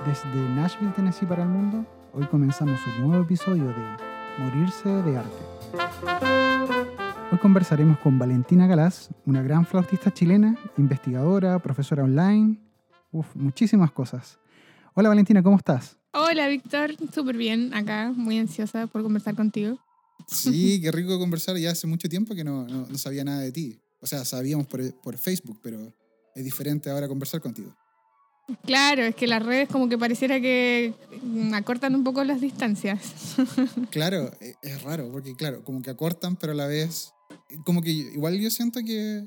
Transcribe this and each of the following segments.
Desde Nashville, Tennessee para el mundo, hoy comenzamos un nuevo episodio de Morirse de Arte. Hoy conversaremos con Valentina Galás, una gran flautista chilena, investigadora, profesora online, uf, muchísimas cosas. Hola Valentina, ¿cómo estás? Hola Víctor, súper bien acá, muy ansiosa por conversar contigo. Sí, qué rico conversar. Ya hace mucho tiempo que no, no, sabía nada de ti. O sea, sabíamos por, por, Facebook, pero es diferente ahora conversar contigo. Claro, es que las redes como que pareciera que acortan un poco las distancias. Claro, e, es raro, porque claro, como que acortan, pero a la vez, como que igual yo siento que,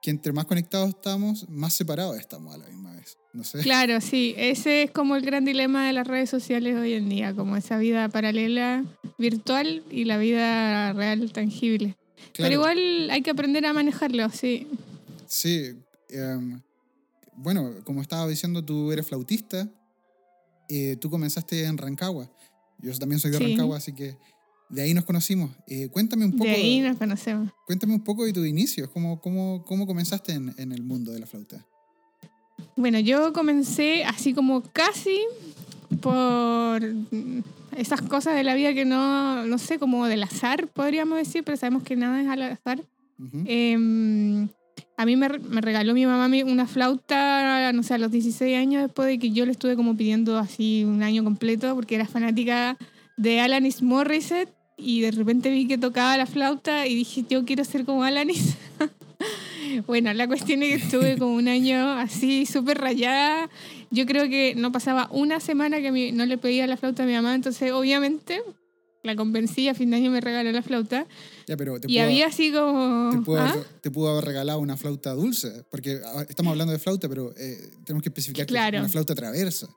que entre más conectados estamos, más separados estamos a la misma vez. No sé. Claro, sí, ese es como el gran dilema de las redes sociales hoy en día, como esa vida paralela virtual y la vida real tangible. Pero igual hay que aprender a manejarlo, sí. Sí. Em, bueno, como estaba diciendo, tú eres flautista. Eh, tú comenzaste en Rancagua. Yo también soy de Rancagua, así que de ahí nos conocimos. Eh, cuéntame un poco. De ahí nos conocemos. Cuéntame un poco de tu inicio. ¿Cómo, cómo, cómo comenzaste en, en el mundo de la flauta? Bueno, yo comencé así como casi por esas cosas de la vida que no, no sé, como del azar, podríamos decir, pero sabemos que nada es al azar. A mí me, regaló mi mamá una flauta, no sé, a los 16 años, después de que yo le estuve como pidiendo así un año completo, porque era fanática de Alanis Morissette, y de repente vi que tocaba la flauta y dije, yo quiero ser como Alanis. Bueno, la cuestión es que estuve como un año así súper rayada. Yo creo que no pasaba una semana que no le pedía la flauta a mi mamá, entonces obviamente la convencí, a fin de año me regaló la flauta. Ya, pero y había así como... ¿ah? Te pudo, haber regalado una flauta dulce, porque ah, estamos hablando de flauta, pero eh, tenemos que especificar que es una flauta traversa.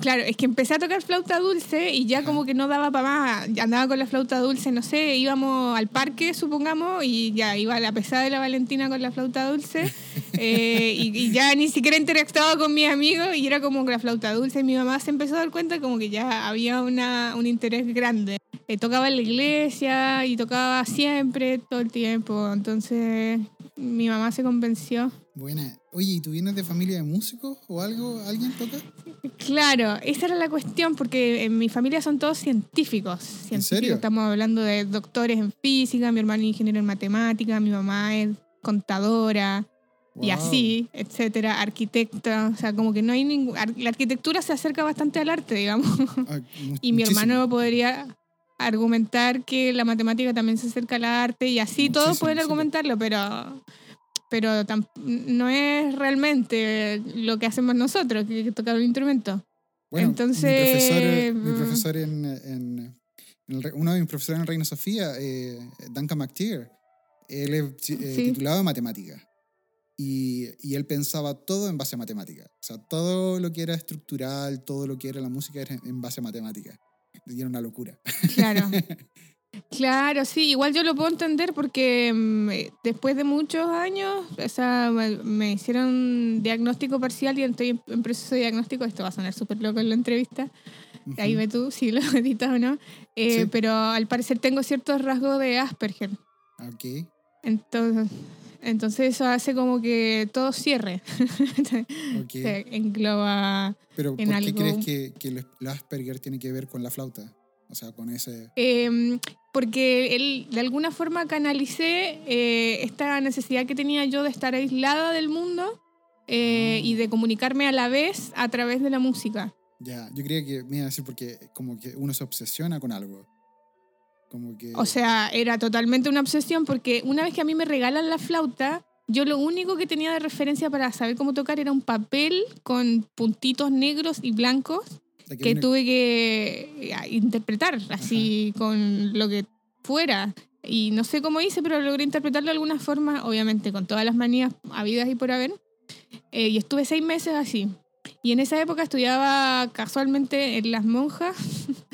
Claro, es que empecé a tocar flauta dulce y ya como que no daba para más. Andaba con la flauta dulce, no sé, íbamos al parque, supongamos, y ya iba a la pesada de la Valentina con la flauta dulce. Eh, y, ya ni siquiera interactuaba con mis amigos y era como que la flauta dulce. Y mi mamá se empezó a dar cuenta como que ya había una, un interés grande. Eh, tocaba en la iglesia y tocaba siempre, todo el tiempo. Entonces mi mamá se convenció. Buena. Oye, ¿y tú vienes de familia de músicos o algo? ¿Alguien toca? Claro, esa era la cuestión, porque en mi familia son todos científicos. científicos. ¿En serio? Estamos hablando de doctores en física, mi hermano es ingeniero en matemática, mi mamá es contadora. Y así, etcétera, arquitecta, o sea, como que no hay ningún... La arquitectura se acerca bastante al arte, digamos. y mi hermano podría argumentar que la matemática también se acerca al arte y así todos pueden argumentarlo, pero pero no es realmente lo que hacemos nosotros, que tocar un instrumento. Bueno, Entonces, mi profesor, mm, en, uno de mis profesores en Reina Sofía, eh, Duncan McTeer, él es eh, titulado en matemática. Y, y, él pensaba todo en base a matemática. O sea, todo lo que era estructural, todo lo que era la música era en base a matemática. Y era una locura. Claro. Claro, sí, igual yo lo puedo entender porque mm, eh, después de muchos años, o sea, me hicieron diagnóstico parcial y estoy en proceso de diagnóstico. Esto va a sonar súper loco en la entrevista. Ahí ve tú si lo editas o no. Eh, pero al parecer tengo ciertos rasgos de Asperger. Ok. Entonces, entonces eso hace como que todo cierre. okay. Se engloba. Pero ¿por qué crees que, que el Asperger tiene que ver con la flauta? O sea, con ese... Em, porque él, de alguna forma canalicé eh, esta necesidad que tenía yo de estar aislada del mundo eh, y de comunicarme a la vez a través de la música. Ya, yo creía que me iba a decir porque como que uno se obsesiona con algo. Como que... O sea, era totalmente una obsesión porque una vez que a mí me regalan la flauta, yo lo único que tenía de referencia para saber cómo tocar era un papel con puntitos negros y blancos que, tuve que eh, interpretar así con lo que fuera. Y no sé cómo hice, pero logré interpretarlo de alguna forma, obviamente con todas las manías habidas y por haber. Eh, y estuve seis meses así. Y en esa época estudiaba casualmente en Las Monjas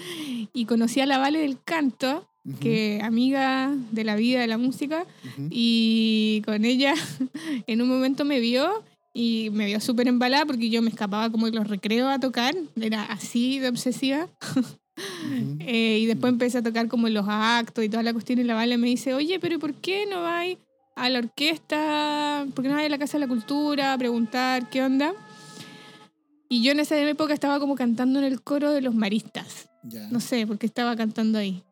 y conocí a la Vale del Canto, que amiga de la vida de la música, y con ella en un momento me vio y me vio súper embalada porque yo me escapaba como de los recreos a tocar, era así de obsesiva. Eh, y después empecé a tocar como los actos y toda la cuestión y la Vale me dice, oye, pero ¿por qué no vais a la orquesta? ¿Por qué no vais a la Casa de la Cultura a preguntar qué onda? Y yo en esa época estaba como cantando en el coro de los maristas. No sé, porque estaba cantando ahí.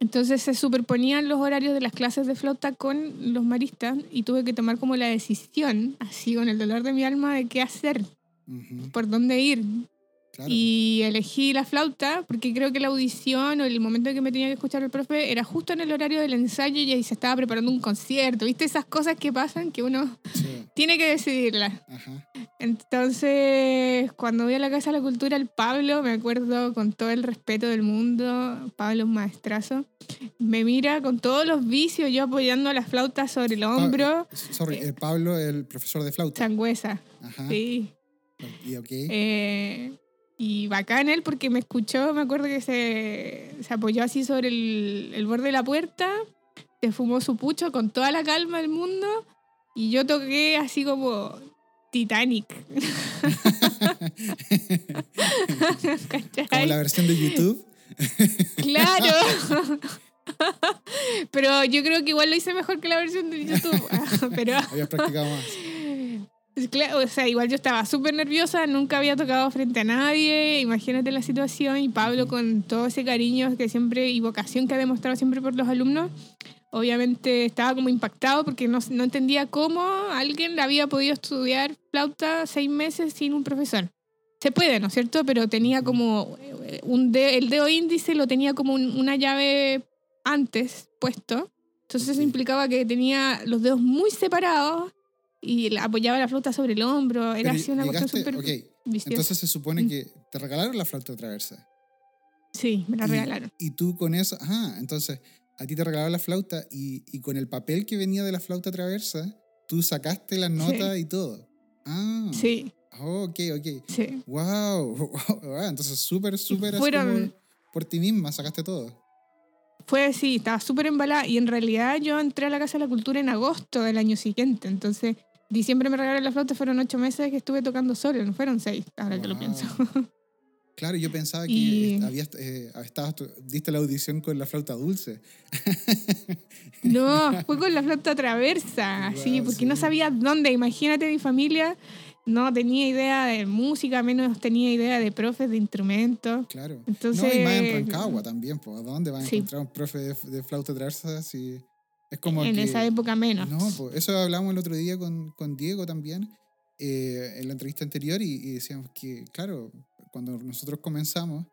Entonces se superponían los horarios de las clases de flauta con los maristas y tuve que tomar como la decisión, así con el dolor de mi alma, de qué hacer, por dónde ir. Y elegí la flauta porque creo que la audición o el momento en que me tenía que escuchar el profe era justo en el horario del ensayo y ahí se estaba preparando un concierto. ¿Viste esas cosas que pasan que uno tiene que decidirlas? Entonces, cuando voy a la Casa de la Cultura, el Pablo, me acuerdo con todo el respeto del mundo, Pablo es maestrazo, me mira con todos los vicios, yo apoyando la flauta sobre el hombro. sorry, eh, Pablo, el profesor de flauta. Sangüesa. Sí. Y ok. Eh, y bacán él porque me escuchó, me acuerdo que se, se apoyó así sobre el, el, borde de la puerta, se fumó su pucho con toda la calma del mundo y yo toqué así como Titanic. como la versión de YouTube. claro. Pero yo creo que igual lo hice mejor que la versión de YouTube. Pero... Había practicado más. O sea, igual yo estaba súper nerviosa, nunca había tocado frente a nadie, imagínate la situación, y Pablo con todo ese cariño que siempre y vocación que ha demostrado siempre por los alumnos, obviamente estaba como impactado porque no, no entendía cómo alguien había podido estudiar flauta seis meses sin un profesor. Se puede, ¿no es cierto? Pero tenía como eh, un el dedo índice lo tenía como una llave antes puesto. Entonces eso implicaba que tenía los dedos muy separados y apoyaba la flauta sobre el hombro. Era así una cuestión súper Entonces se supone mm. que te regalaron la flauta traversa. Sí, me la regalaron. Y tú con eso, ajá, entonces a ti te regalaron la flauta y, y con el papel que venía de la flauta traversa, tú sacaste las notas y todo. Ah. Sí. ok, ok. Sí. Wow. Entonces súper, súper Fueron... por ti misma sacaste todo. Fue así, estaba súper embalada y en realidad yo entré a la Casa de la Cultura en agosto del año siguiente, entonces diciembre me regalaron la flauta, fueron ocho meses que estuve tocando solo, no fueron seis, ahora que lo pienso. Claro, yo pensaba que habías, eh, diste la audición con la flauta dulce. No, fue con la flauta traversa, sí, porque no sabía dónde. Imagínate mi familia, no tenía idea de música, menos tenía idea de profes de instrumentos. Claro. Entonces, no, y más en Rancagua también, pues, ¿dónde van a encontrar un profe de, flauta traversa si es como En esa época menos. No, pues, eso hablamos el otro día con, con Diego también, eh, en la entrevista anterior, y, decíamos que, claro, cuando nosotros comenzamos,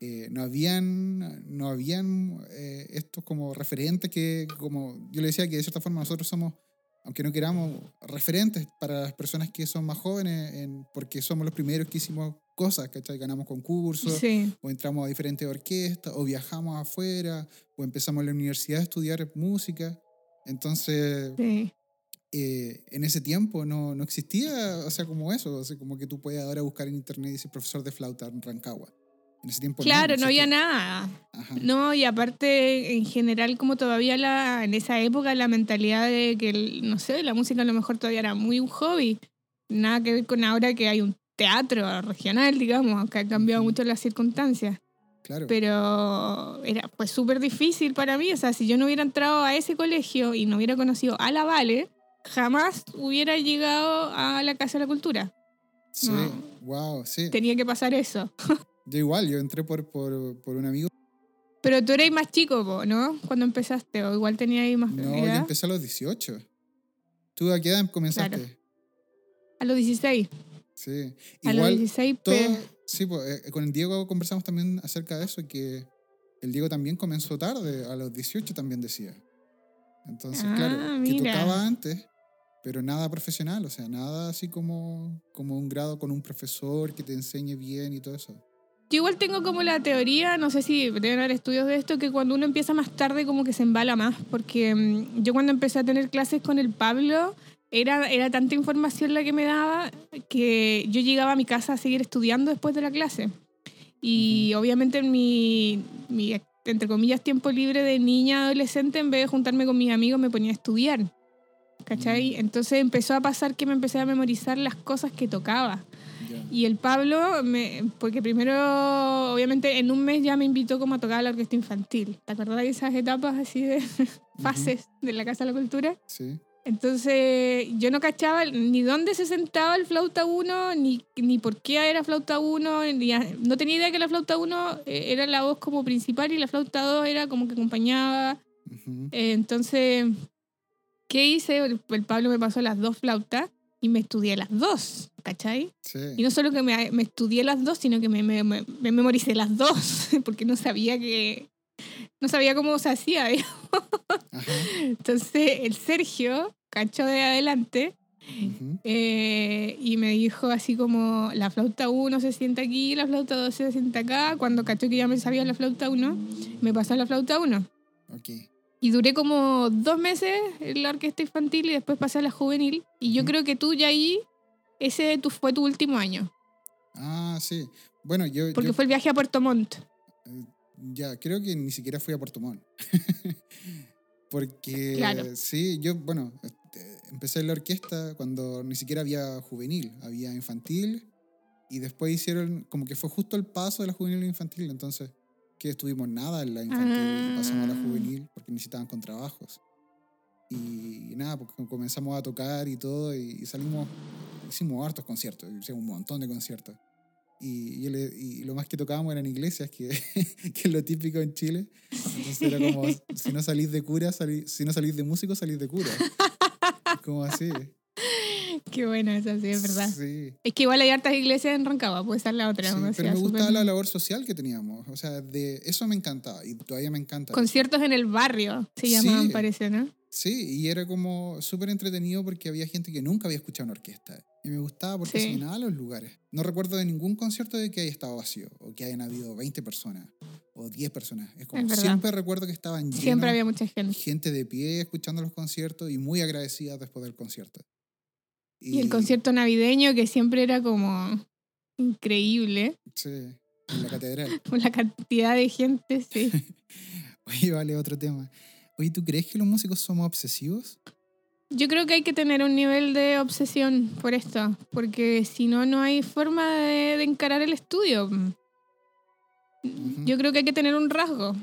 eh, no habían, no habían eh, estos como referentes que, como yo le decía, que de cierta forma nosotros somos aunque no queramos, referentes para las personas que son más jóvenes, en, porque somos los primeros que hicimos cosas, ¿cachai? Ganamos concursos, o entramos a diferentes orquestas, o viajamos afuera, o empezamos en la universidad a estudiar música. Entonces, eh, en ese tiempo no, no, existía, o sea, como eso, o sea, como que tú puedes ahora buscar en internet y decir profesor de flauta en Rancagua. En ese tiempo claro, no, había nada. No, y aparte, en general, como todavía la, en esa época, la mentalidad de que, no sé, la música a lo mejor todavía era muy un hobby. Nada que ver con ahora que hay un teatro regional, digamos, que ha cambiado mucho las circunstancias. Claro. Pero era pues súper difícil para mí. O sea, si yo no hubiera entrado a ese colegio y no hubiera conocido a la Vale, jamás hubiera llegado a la Casa de la Cultura. Sí, wow, sí. Tenía que pasar eso. Yo igual, yo entré por, por, por un amigo. Pero tú eres más chico, ¿no? Cuando empezaste, o igual tenía ahí más No, yo empecé a los 18. ¿Tú a qué edad comenzaste? A los 16. Sí. a los 16, todo, Sí, pues, eh, con el Diego conversamos también acerca de eso, que el Diego también comenzó tarde, a los 18 también decía. Entonces, ah, claro, que tocaba antes, pero nada profesional, o sea, nada así como, como un grado con un profesor que te enseñe bien y todo eso. Yo igual tengo como la teoría, no sé si deben haber estudios de esto, que cuando uno empieza más tarde como que se embala más, porque mm, yo cuando empecé a tener clases con el Pablo, era, era tanta información la que me daba que yo llegaba a mi casa a seguir estudiando después de la clase. Y obviamente en mi, mi, entre comillas, tiempo libre de niña adolescente, en vez de juntarme con mis amigos, me ponía a estudiar. ¿Cachai? Mm. Entonces empezó a pasar que me empecé a memorizar las cosas que tocaba. Y el Pablo, me, porque primero, obviamente, en un mes ya me invitó como a tocar la orquesta infantil. ¿Te acuerdas de esas etapas así de fases de la Casa de la Cultura? Sí. Entonces yo no cachaba ni dónde se sentaba el flauta 1, ni, ni por qué era flauta 1, no tenía idea que la flauta 1 eh, era la voz como principal y la flauta 2 era como que acompañaba. Eh, entonces, ¿qué hice? El, Pablo me pasó las dos flautas y me estudié las dos, ¿cachai? Y no solo que me, me, estudié las dos, sino que me, me, me memoricé las dos, porque no sabía que... No sabía cómo se hacía. Entonces, el Sergio cacho de adelante eh, y me dijo así como la flauta 1 se sienta aquí, la flauta 2 se sienta acá. Cuando cachó que ya me sabía la flauta 1, me pasó la flauta 1. Y duré como dos meses en la orquesta infantil y después pasé a la juvenil. Y yo creo que tú ya ahí, ese fue tu último año. Ah, sí. Bueno, yo... Porque fue el viaje a Puerto Montt. Ya, creo que ni siquiera fui a Puerto Montt. Porque sí, yo, bueno, este, empecé en la orquesta cuando ni siquiera había juvenil, había infantil y después hicieron, como que fue justo el paso de la juvenil a la infantil, entonces que estuvimos nada en la infantil, pasamos a la ah. juvenil porque necesitaban contrabajos. Y, nada, porque comenzamos a tocar y todo y, salimos, hicimos hartos conciertos, hicimos un montón de conciertos. Y, y, lo más que tocábamos eran iglesias, que, que, es lo típico en Chile. Entonces era como, si no salís de cura, si no salís de músico, salís de cura. Como así. Qué bueno eso, sí, es verdad. Sí. Es que igual hay hartas iglesias en Rancagua, puede ser la otra. Sí, pero me gustaba la labor social que teníamos. O sea, de eso me encantaba y todavía me encanta. Conciertos en el barrio se llamaban, parece, ¿no? Sí, y era como súper entretenido porque había gente que nunca había escuchado una orquesta. Y me gustaba porque se llenaba los lugares. No recuerdo de ningún concierto de que haya estado vacío o que hayan habido 20 personas o 10 personas. Es como siempre recuerdo que estaban llenos. Siempre había mucha gente. Gente de pie escuchando los conciertos y muy agradecida después del concierto. Y, el concierto navideño que siempre era como increíble. Sí, en la catedral. Con la cantidad de gente, sí. Oye, vale, otro tema. Oye, ¿tú crees que los músicos somos obsesivos? Yo creo que hay que tener un nivel de obsesión por esto, porque si no, no hay forma de, encarar el estudio. Yo creo que hay que tener un rasgo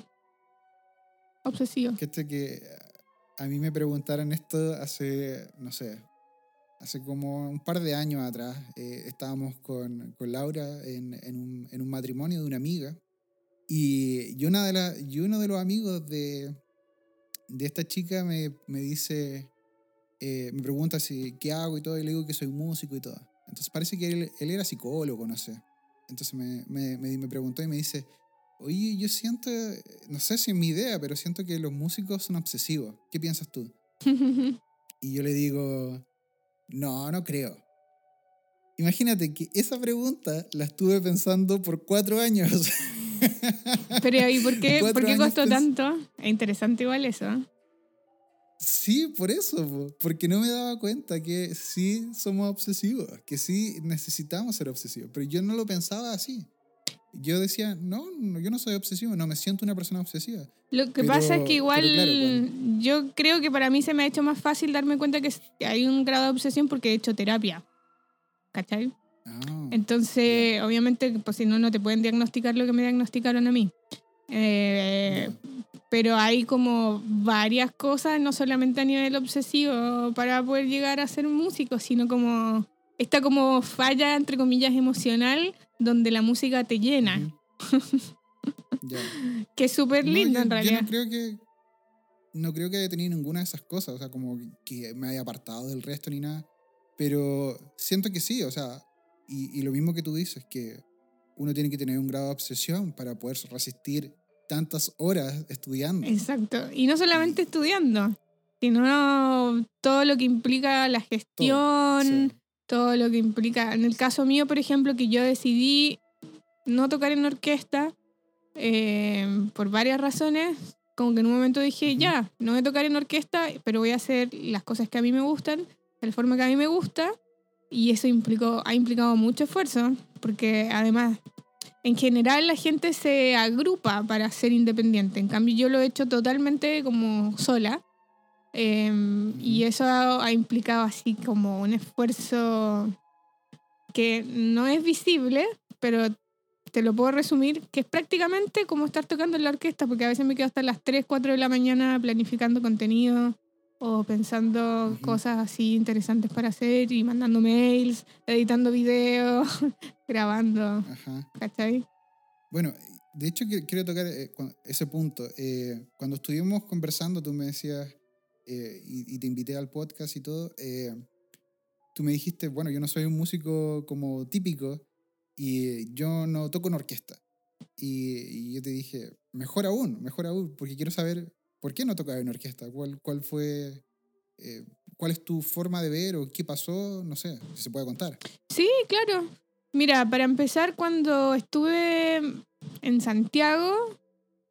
obsesivo. Que, que a mí me preguntaron esto hace, no sé, hace como un par de años atrás. Eh, estábamos con, con Laura en, en, un, en, un, matrimonio de una amiga. Y, y, una de la, y uno de los amigos de, de esta chica me, me dice, eh, me pregunta si, qué hago y todo, y le digo que soy músico y todo. Entonces parece que él, él era psicólogo, no sé. Entonces me, me, me, preguntó y me dice, oye, yo siento, no sé si es mi idea, pero siento que los músicos son obsesivos. ¿Qué piensas tú? y yo le digo, no, no creo. Imagínate que esa pregunta la estuve pensando por cuatro años. Pero ¿y por qué, ¿por qué costó tanto? Es interesante igual eso. Sí, por eso, porque no me daba cuenta que sí somos obsesivos, que sí necesitamos ser obsesivos, pero yo no lo pensaba así. Yo decía, no, yo no soy obsesivo, no me siento una persona obsesiva. Lo que pasa es que igual yo creo que para mí se me ha hecho más fácil darme cuenta que hay un grado de obsesión porque he hecho terapia. ¿Cachai? Ah, Entonces, obviamente, pues si no, no te pueden diagnosticar lo que me diagnosticaron a mí. Eh, pero hay como varias cosas, no solamente a nivel obsesivo, para poder llegar a ser músico, sino como esta como falla, entre comillas, emocional, donde la música te llena. que es súper lindo en realidad. Yo no creo que no creo que haya tenido ninguna de esas cosas, o sea, como que me haya apartado del resto ni nada, pero siento que sí, o sea, y, y lo mismo que tú dices, que uno tiene que tener un grado de obsesión para poder resistir tantas horas estudiando. Exacto. Y no solamente estudiando, sino todo lo que implica la gestión, todo, lo que implica, en el caso mío, por ejemplo, que yo decidí no tocar en orquesta eh, por varias razones, como que en un momento dije, ya, no voy a tocar en orquesta, pero voy a hacer las cosas que a mí me gustan, de la forma que a mí me gusta, y eso implicó, ha implicado mucho esfuerzo, porque además en general la gente se agrupa para ser independiente. En cambio, yo lo he hecho totalmente como sola. Em, y eso ha, implicado así como un esfuerzo que no es visible, pero te lo puedo resumir, que es prácticamente como estar tocando en la orquesta, porque a veces me quedo hasta las 3, 4 de la mañana planificando contenido, o pensando cosas así interesantes para hacer y mandando mails, editando videos, grabando. Ajá. ¿Cachai? Bueno, de hecho quiero tocar eh, ese punto. Eh, cuando estuvimos conversando, tú me decías, eh, y, te invité al podcast y todo, tú me dijiste, bueno, yo no soy un músico como típico y yo no toco en orquesta. Y, yo te dije, mejor aún, mejor aún, porque quiero saber por qué no tocas en orquesta, cuál, cuál fue, eh, cuál es tu forma de ver o qué pasó, no sé, si se puede contar. Sí, claro. Mira, para empezar, cuando estuve en Santiago,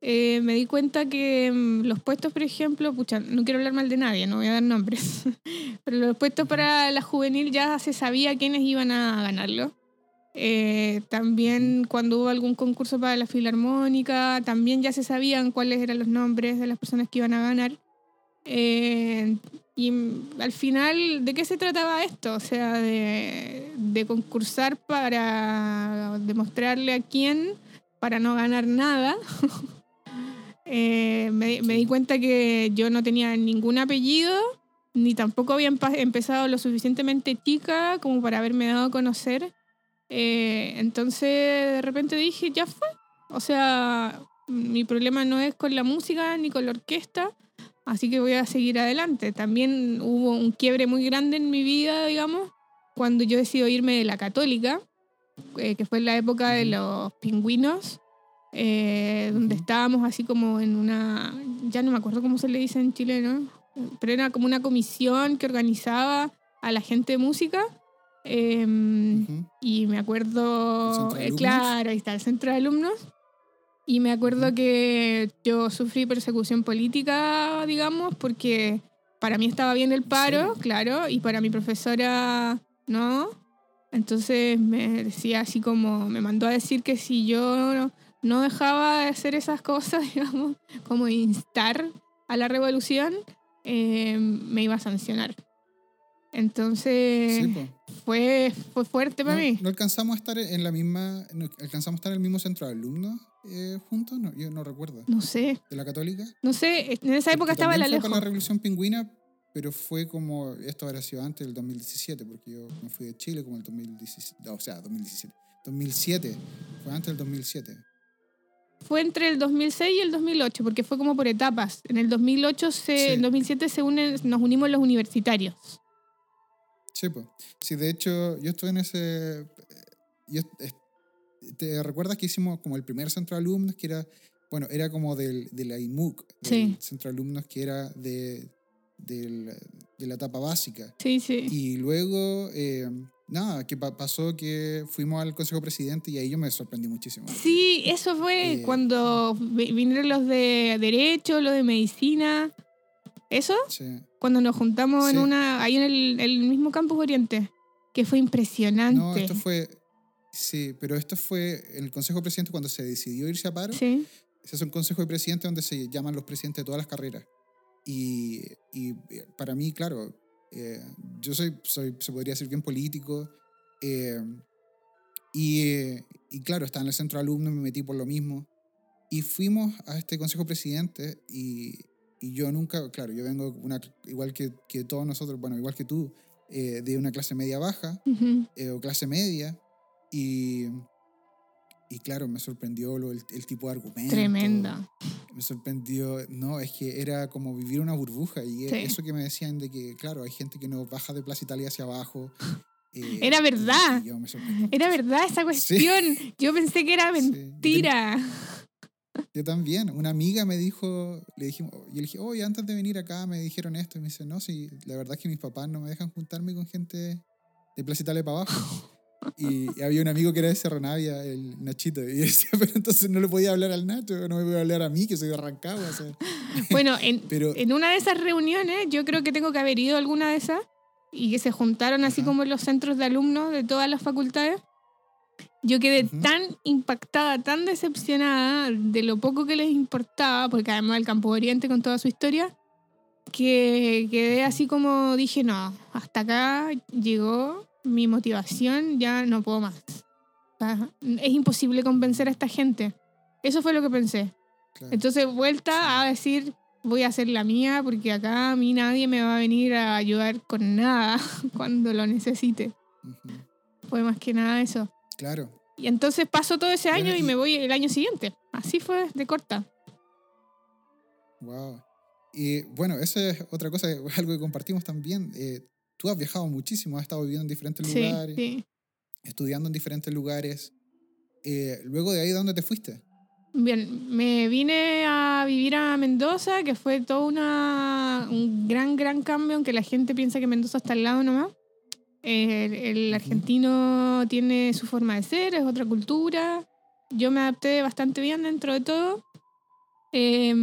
eh, me di cuenta que mm, los puestos, por ejemplo, pucha, no quiero hablar mal de nadie, no voy a dar nombres, pero los puestos para la juvenil ya se sabía quiénes iban a ganarlo. Eh, también cuando hubo algún concurso para la filarmónica, también ya se sabían cuáles eran los nombres de las personas que iban a ganar. Eh, y al final, ¿de qué se trataba esto? O sea, de, de concursar para demostrarle a quién, para no ganar nada. Eh, me, me, di cuenta que yo no tenía ningún apellido, ni tampoco había empezado lo suficientemente chica como para haberme dado a conocer. Eh, entonces de repente dije, ya fue. O sea, mi problema no es con la música ni con la orquesta, así que voy a seguir adelante. También hubo un quiebre muy grande en mi vida, digamos, cuando yo decidí irme de la católica, eh, que fue en la época de los pingüinos, eh, donde estábamos así como en una, ya no me acuerdo cómo se le dice en chileno, pero era como una comisión que organizaba a la gente de música Em, y me acuerdo, eh, claro, ahí está el centro de alumnos. Y me acuerdo que yo sufrí persecución política, digamos, porque para mí estaba bien el paro, claro, y para mi profesora no. Entonces me decía así como, me mandó a decir que si yo no dejaba de hacer esas cosas, digamos, como instar a la revolución, em, me iba a sancionar. Entonces fue, fue fuerte para mí. ¿No alcanzamos a estar en la misma, alcanzamos a estar en el mismo centro de alumnos eh, juntos? No, yo no recuerdo. No sé. ¿De la católica? No sé, en esa época estaba la lejos. Fue la Revolución Pingüina, pero fue como, esto habrá sido antes del 2017, porque yo me fui de Chile como el 2017, o sea, 2017, 2007, fue antes del 2007 fue entre el 2006 y el 2008, porque fue como por etapas. En el 2008, se, en 2007 se unen, nos unimos los universitarios. Sí, pues. Sí, de hecho, yo estuve en ese. Yo, ¿Te recuerdas que hicimos como el primer centro de alumnos que era. Bueno, era como del, de la IMUC, del centro de alumnos que era de, de la etapa básica. Sí, sí. Y luego. Eh, nada, que pasó que fuimos al Consejo Presidente y ahí yo me sorprendí muchísimo. Sí, eso fue eh, cuando vinieron los de Derecho, los de Medicina. ¿Eso? Sí. Cuando nos juntamos en una, ahí en el, mismo campus Oriente, que fue impresionante. No, esto fue, sí, pero esto fue el Consejo de Presidente cuando se decidió irse a paro. Sí. Ese es un Consejo de Presidente donde se llaman los presidentes de todas las carreras. Y, y eh, para mí, claro, eh, yo soy, soy, se podría decir bien político. Eh, y, y, claro, estaba en el centro de alumnos, me metí por lo mismo. Y fuimos a este Consejo Presidente y, y yo nunca, claro, yo vengo una, igual que, que todos nosotros, bueno, igual que tú, eh, de una clase media baja eh, o clase media. Y, y claro, me sorprendió lo, el, tipo de argumento. Tremenda. Me sorprendió, no, es que era como vivir una burbuja. Y eso que me decían de que, claro, hay gente que no baja de Plaza Italia hacia abajo. Eh, era verdad. era verdad esa cuestión. Yo pensé que era mentira. Yo también. Una amiga me dijo, le dijimos, yo le dije, oye, antes de venir acá me dijeron esto. Y me dice, no, sí, la verdad es que mis papás no me dejan juntarme con gente de Plaza Italia para abajo. Y, había un amigo que era de Cerro Navia, el Nachito. Y decía, pero entonces no le podía hablar al Nacho, no me podía hablar a mí, que soy de Rancagua. Bueno, en, en una de esas reuniones, yo creo que tengo que haber ido a alguna de esas, y que se juntaron así como en los centros de alumnos de todas las facultades. Yo quedé tan impactada, tan decepcionada de lo poco que les importaba, porque además el Campo Oriente con toda su historia, que quedé así como dije, no, hasta acá llegó mi motivación, ya no puedo más. es imposible convencer a esta gente. Eso fue lo que pensé. Entonces, vuelta a decir, voy a hacer la mía porque acá a mí nadie me va a venir a ayudar con nada cuando lo necesite. Fue más que nada eso. Claro. Y entonces paso todo ese año y, me voy el año siguiente. Así fue de corta. Wow. Y bueno, eso es otra cosa, algo que compartimos también. Eh, tú has viajado muchísimo, has estado viviendo en diferentes lugares, sí. estudiando en diferentes lugares. Eh, luego de ahí, ¿dónde te fuiste? Bien, me vine a vivir a Mendoza, que fue todo una, un gran, gran cambio, aunque la gente piensa que Mendoza está al lado nomás. El, argentino tiene su forma de ser, es otra cultura. Yo me adapté bastante bien dentro de todo. Eh,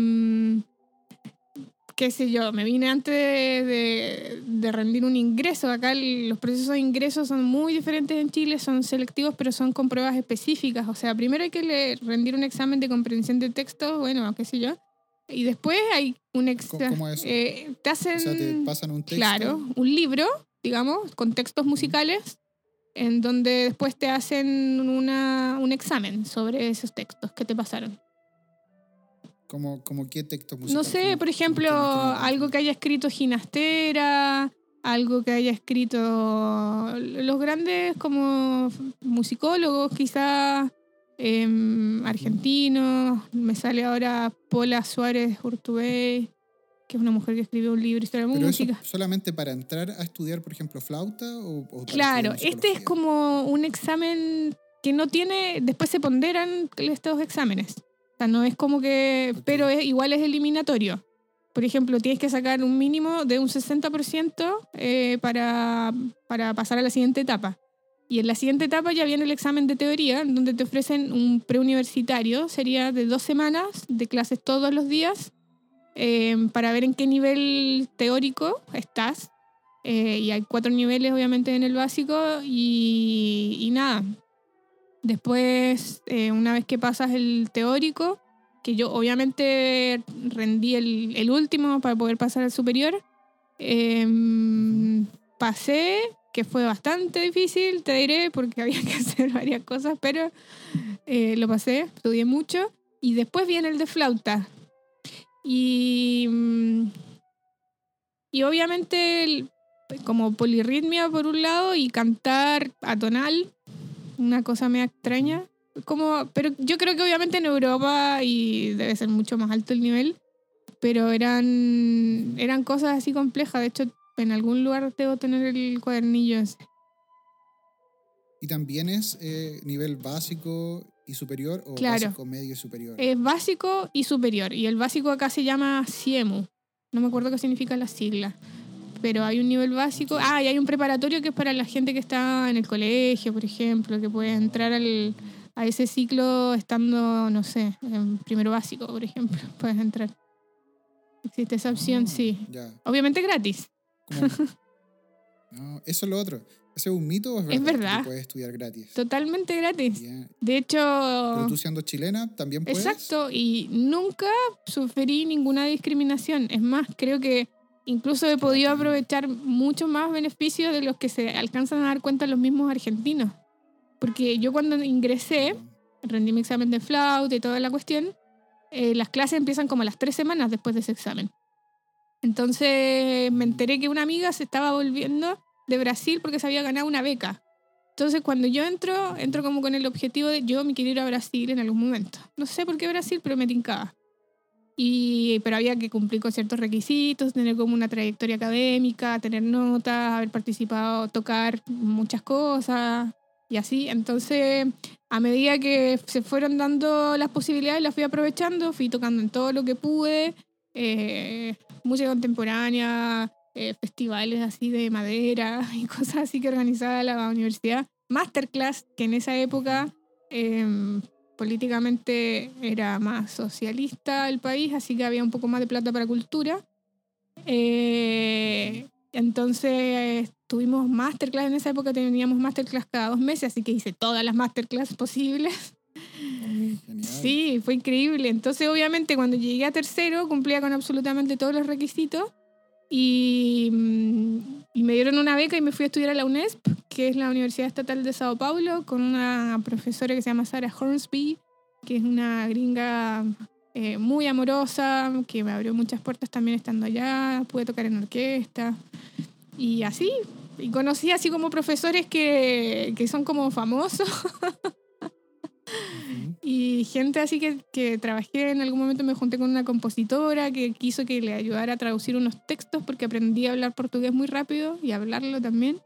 qué sé yo, me vine antes de, rendir un ingreso. Acá los procesos de ingreso son muy diferentes en Chile, son selectivos, pero son con pruebas específicas. O sea, primero hay que rendir un examen de comprensión de texto, bueno, qué sé yo. Y después hay un examen. ¿Cómo es eh, te hacen. O sea, te pasan un texto. Claro, un libro, digamos, con textos musicales, en donde después te hacen una, un examen sobre esos textos que te pasaron. ¿Como, como qué texto musical? No sé, por ejemplo, algo que haya escrito Ginastera, algo que haya escrito los grandes como musicólogos, quizás em, argentinos. Me sale ahora Pola Suárez Urtubey, que es una mujer que escribió un libro historia de música. ¿Solamente para entrar a estudiar, por ejemplo, flauta? O, claro, este es como un examen que no tiene, después se ponderan estos exámenes no es como que, pero es, igual es eliminatorio. Por ejemplo, tienes que sacar un mínimo de un 60% eh, para, para pasar a la siguiente etapa. Y en la siguiente etapa ya viene el examen de teoría, donde te ofrecen un preuniversitario, sería de dos semanas de clases todos los días, eh, para ver en qué nivel teórico estás. Eh, y hay cuatro niveles, obviamente, en el básico, y, y nada, Después, eh, una vez que pasas el teórico, que yo obviamente rendí el, último para poder pasar al superior, em, pasé, que fue bastante difícil, te diré, porque había que hacer varias cosas, pero eh, lo pasé, estudié mucho. Y después viene el de flauta. Y, mm, y obviamente como polirritmia por un lado y cantar atonal una cosa me extraña. Como, pero yo creo que obviamente en Europa y debe ser mucho más alto el nivel, pero eran, eran cosas así complejas. De hecho, en algún lugar debo tener el cuadernillo ese. ¿Y también es eh, nivel básico y superior o básico, medio y superior? Es básico y superior. Y el básico acá se llama CIEMU. No me acuerdo qué significa la sigla pero hay un nivel básico. Ah, y hay un preparatorio que es para la gente que está en el colegio, por ejemplo, que puede entrar al, a ese ciclo estando, no sé, en primero básico, por ejemplo. Puedes entrar. Existe esa opción, sí. Obviamente gratis. no, eso es lo otro. ¿Ese es un mito o es verdad? Es verdad. Que puedes estudiar gratis. Totalmente gratis. De hecho. Pero tú siendo chilena también puedes. Exacto, y nunca sufrí ninguna discriminación. Es más, creo que Incluso he podido aprovechar mucho más beneficios de los que se alcanzan a dar cuenta los mismos argentinos. Porque yo cuando ingresé, rendí mi examen de flauta y toda la cuestión, eh, las clases empiezan como a las tres semanas después de ese examen. Entonces me enteré que una amiga se estaba volviendo de Brasil porque se había ganado una beca. Entonces cuando yo entro, entro como con el objetivo de yo me quiero ir a Brasil en algún momento. No sé por qué Brasil, pero me tincaba. Y, pero había que cumplir con ciertos requisitos, tener como una trayectoria académica, tener notas, haber participado, tocar muchas cosas y así. Entonces, a medida que se fueron dando las posibilidades, las fui aprovechando, fui tocando en todo lo que pude, eh, música contemporánea, eh, festivales así de madera y cosas así que organizaba la universidad. Masterclass, que en esa época em, políticamente era más socialista el país, así que había un poco más de plata para cultura. Eh, entonces tuvimos masterclass en esa época, teníamos masterclass cada dos meses, así que hice todas las masterclass posibles. Sí, fue increíble. Entonces, obviamente, cuando llegué a tercero, cumplía con absolutamente todos los requisitos y, mm, y, me dieron una beca y me fui a estudiar a la UNESP, que es la Universidad Estatal de Sao Paulo, con una profesora que se llama Sarah Hornsby, que es una gringa eh, muy amorosa, que me abrió muchas puertas también estando allá, pude tocar en orquesta y así. Y conocí así como profesores que, que son como famosos. y gente así que, que trabajé en algún momento, me junté con una compositora que quiso que le ayudara a traducir unos textos porque aprendí a hablar portugués muy rápido y a hablarlo también.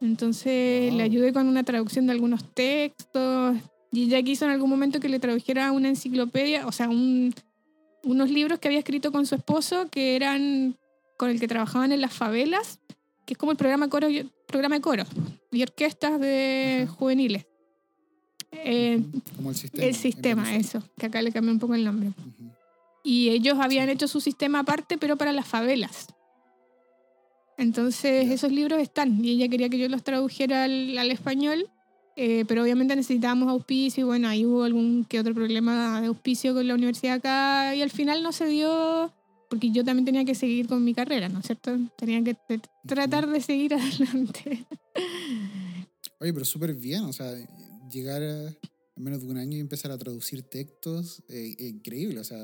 Entonces le ayudé con una traducción de algunos textos y ella quiso en algún momento que le tradujera una enciclopedia, o sea, unos libros que había escrito con su esposo que eran con el que trabajaban en las favelas, que es como el programa, coro, programa de coros y orquestas de juveniles. Eh, como el sistema. El sistema, eso, que acá le cambié un poco el nombre. Y ellos habían hecho su sistema aparte, pero para las favelas. Entonces esos libros están y ella quería que yo los tradujera al, al español, eh, pero obviamente necesitábamos auspicio y bueno, ahí hubo algún que otro problema de auspicio con la universidad acá y al final no se dio porque yo también tenía que seguir con mi carrera, ¿no es cierto? Tenía que tratar de seguir adelante. Oye, pero súper bien, o sea, llegar a, menos de un año y empezar a traducir textos, eh, increíble, o sea...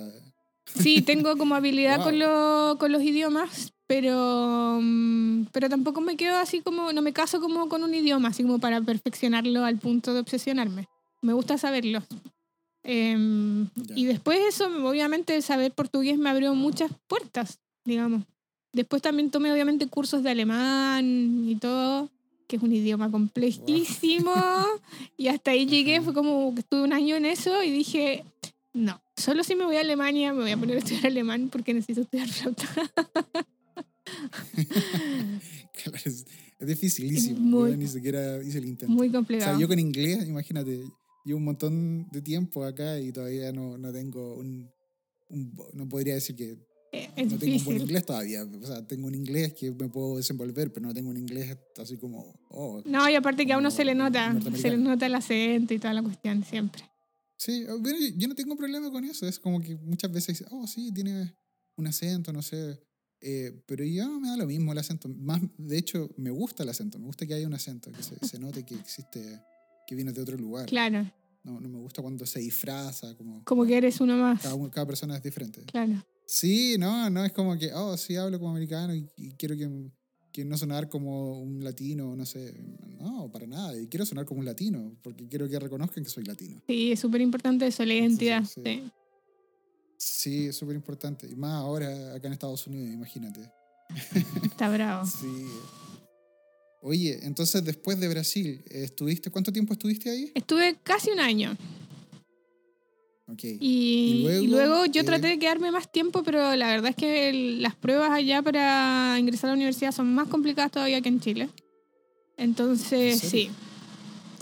Sí, tengo como habilidad con, lo, con los idiomas, pero, mm, pero tampoco me quedo así como, no me caso como con un idioma, así como para perfeccionarlo al punto de obsesionarme. Me gusta saberlo. Em, y después eso, obviamente, saber portugués me abrió muchas puertas, digamos. Después también tomé, obviamente, cursos de alemán y todo, que es un idioma complejísimo. Y hasta ahí llegué, fue como que estuve un año en eso y dije, no, solo si me voy a Alemania me voy a poner a estudiar alemán porque necesito estudiar flauta. es, dificilísimo. yo ni siquiera hice el intento. Muy complicado. O sea, yo con inglés, imagínate, llevo un montón de tiempo acá y todavía no, no tengo un, No podría decir que. Eh, no tengo un buen inglés todavía. O sea, tengo un inglés que me puedo desenvolver, pero no tengo un inglés así como. Oh, no, y aparte que a uno se le nota. Se le nota el acento y toda la cuestión siempre. Sí, yo no tengo problema con eso. Es como que muchas veces, oh, sí, tiene un acento, no sé. Eh, pero yo me da lo mismo el acento. Más, de hecho, me gusta el acento. Me gusta que haya un acento, que se, note que existe, que viene de otro lugar. Claro. No, no me gusta cuando se disfraza. Como, como que eres uno más. Cada, cada, persona es diferente. Claro. Sí, no, no es como que, oh, sí hablo como americano y, quiero que, que, no sonar como un latino, no sé. No, para nada. Y quiero sonar como un latino, porque quiero que reconozcan que soy latino. Sí, es súper importante eso, la identidad. sí. Sí, es súper importante. Y más ahora acá en Estados Unidos, imagínate. Está bravo. sí. Oye, entonces después de Brasil, ¿estuviste, ¿cuánto tiempo estuviste ahí? Estuve casi un año. Ok. Y, luego, yo traté de quedarme más tiempo, pero la verdad es que las pruebas allá para ingresar a la universidad son más complicadas todavía que en Chile. Entonces, sí.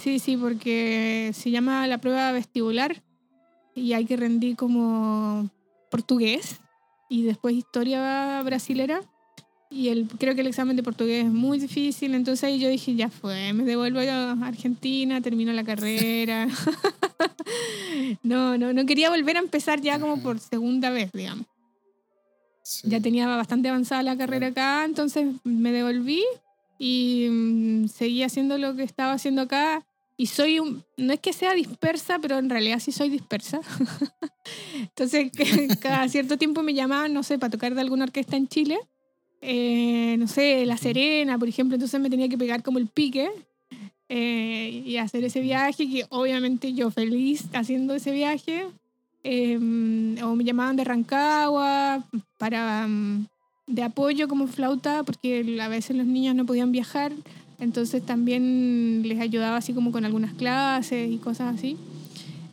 Sí, sí, porque se llama la prueba vestibular y hay que rendir como portugués y después historia brasilera. Y el, creo que el examen de portugués es muy difícil, entonces ahí yo dije, ya fue, me devuelvo a Argentina, termino la carrera. no, no, no quería volver a empezar ya como por segunda vez, digamos. Ya tenía bastante avanzada la carrera acá, entonces me devolví y mm, seguí haciendo lo que estaba haciendo acá y soy un, no es que sea dispersa, pero en realidad sí soy dispersa. Entonces, cada cierto tiempo me llamaban, no sé, para tocar de alguna orquesta en Chile. Eh, no sé, La Serena, por ejemplo, entonces me tenía que pegar como el pique eh, y hacer ese viaje, que obviamente yo feliz haciendo ese viaje. Em, o me llamaban de Rancagua para mm, de apoyo como flauta, porque a veces los niños no podían viajar. Entonces también les ayudaba así como con algunas clases y cosas así.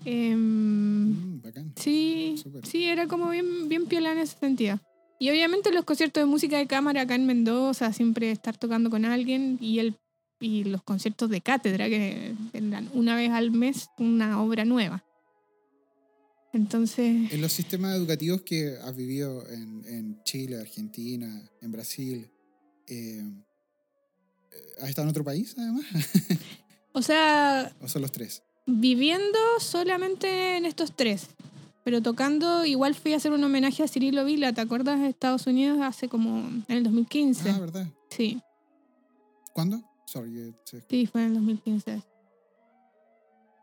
Em, mm, sí, sí, era como bien, bien piola en ese sentido. Y obviamente los conciertos de música de cámara acá en Mendoza, siempre estar tocando con alguien y, el, y los conciertos de cátedra que tendrán una vez al mes una obra nueva. Entonces... En los sistemas educativos que has vivido en, en Chile, Argentina, en Brasil, eh, ¿Has estado en otro país, además? o sea... ¿O son los tres? Viviendo solamente en estos tres. Pero tocando, igual fui a hacer un homenaje a Cirilo Vila, ¿te acuerdas? De Estados Unidos hace como en el 2015. Ah, ¿verdad? Sí. ¿Cuándo? Sorry. Sí, fue en el 2015. ¿A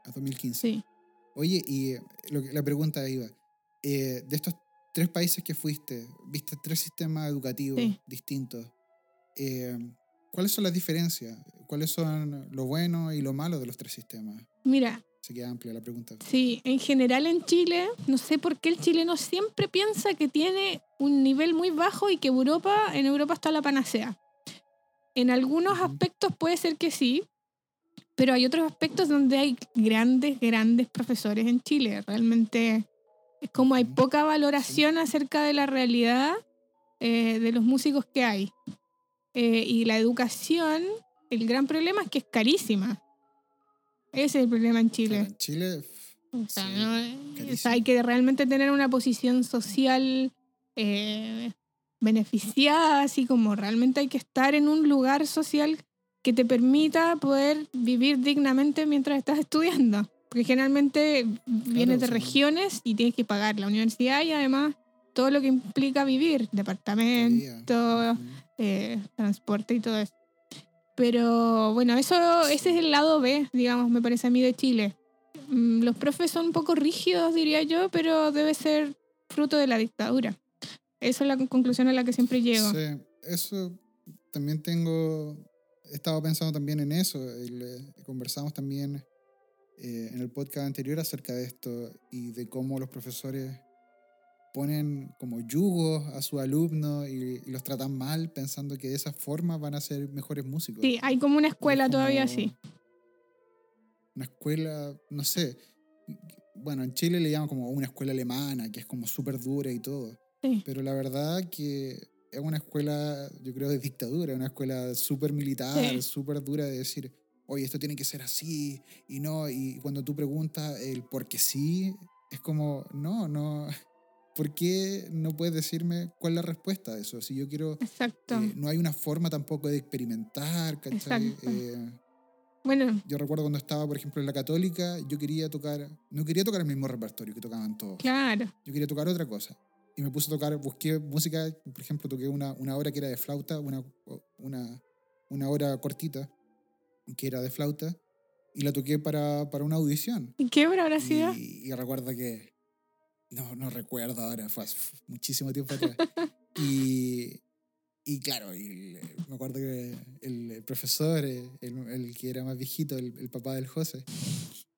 2015? Sí. Oye, y eh, lo la pregunta iba, Eh, de estos tres países que fuiste, viste tres sistemas educativos distintos. Eh, ¿Cuáles son las diferencias? ¿Cuáles son lo bueno y lo malo de los tres sistemas? Mira. Se queda amplia la pregunta. Sí, en general en Chile, no sé por qué el chileno siempre piensa que tiene un nivel muy bajo y que Europa, en Europa está la panacea. En algunos aspectos puede ser que sí, pero hay otros aspectos donde hay grandes, grandes profesores en Chile. Realmente es como hay poca valoración acerca de la realidad eh, de los músicos que hay. Eh, y la educación, el gran problema es que es carísima. Ese es el problema en Chile. en Chile. O sea, hay que realmente tener una posición social eh, beneficiada, así como realmente hay que estar en un lugar social que te permita poder vivir dignamente mientras estás estudiando. Porque generalmente vienes de regiones y tienes que pagar la universidad y además todo lo que implica vivir, departamento, eh, transporte y todo eso. Pero bueno, eso, ese es el lado B, digamos, me parece a mí de Chile. Mm, los profes son un poco rígidos, diría yo, pero debe ser fruto de la dictadura. Esa es la conclusión a la que siempre llego. Sí, eso también tengo, he estado pensando también en eso. conversamos también eh, en el podcast anterior acerca de esto y de cómo los profesores ponen como yugos a sus alumnos y, los tratan mal pensando que de esa forma van a ser mejores músicos. Sí, hay como una escuela todavía así. Una escuela, no sé, bueno, en Chile le llaman como una escuela alemana, que es como súper dura y todo. Pero la verdad que es una escuela, yo creo, de dictadura, una escuela súper militar, súper dura de decir, oye, esto tiene que ser así y no, y cuando tú preguntas el por qué sí, es como, no, no, ¿por qué no puedes decirme cuál es la respuesta a eso? Si yo quiero... Exacto. Eh, no hay una forma tampoco de experimentar, ¿cachai? Eh, bueno. Yo recuerdo cuando estaba, por ejemplo, en la católica, yo quería tocar, no quería tocar el mismo repertorio que tocaban todos. Claro. Yo quería tocar otra cosa. Y me puse a tocar, busqué música, por ejemplo, toqué una, una hora que era de flauta, una, una, una hora cortita, que era de flauta, y la toqué para, para una audición. ¿Y qué hora habrá sido? Y, y recuerdo que no, no recuerdo ahora, fue muchísimo tiempo atrás. y, y claro, y me acuerdo que el, profesor, eh, el, el, que era más viejito, el, el papá del José,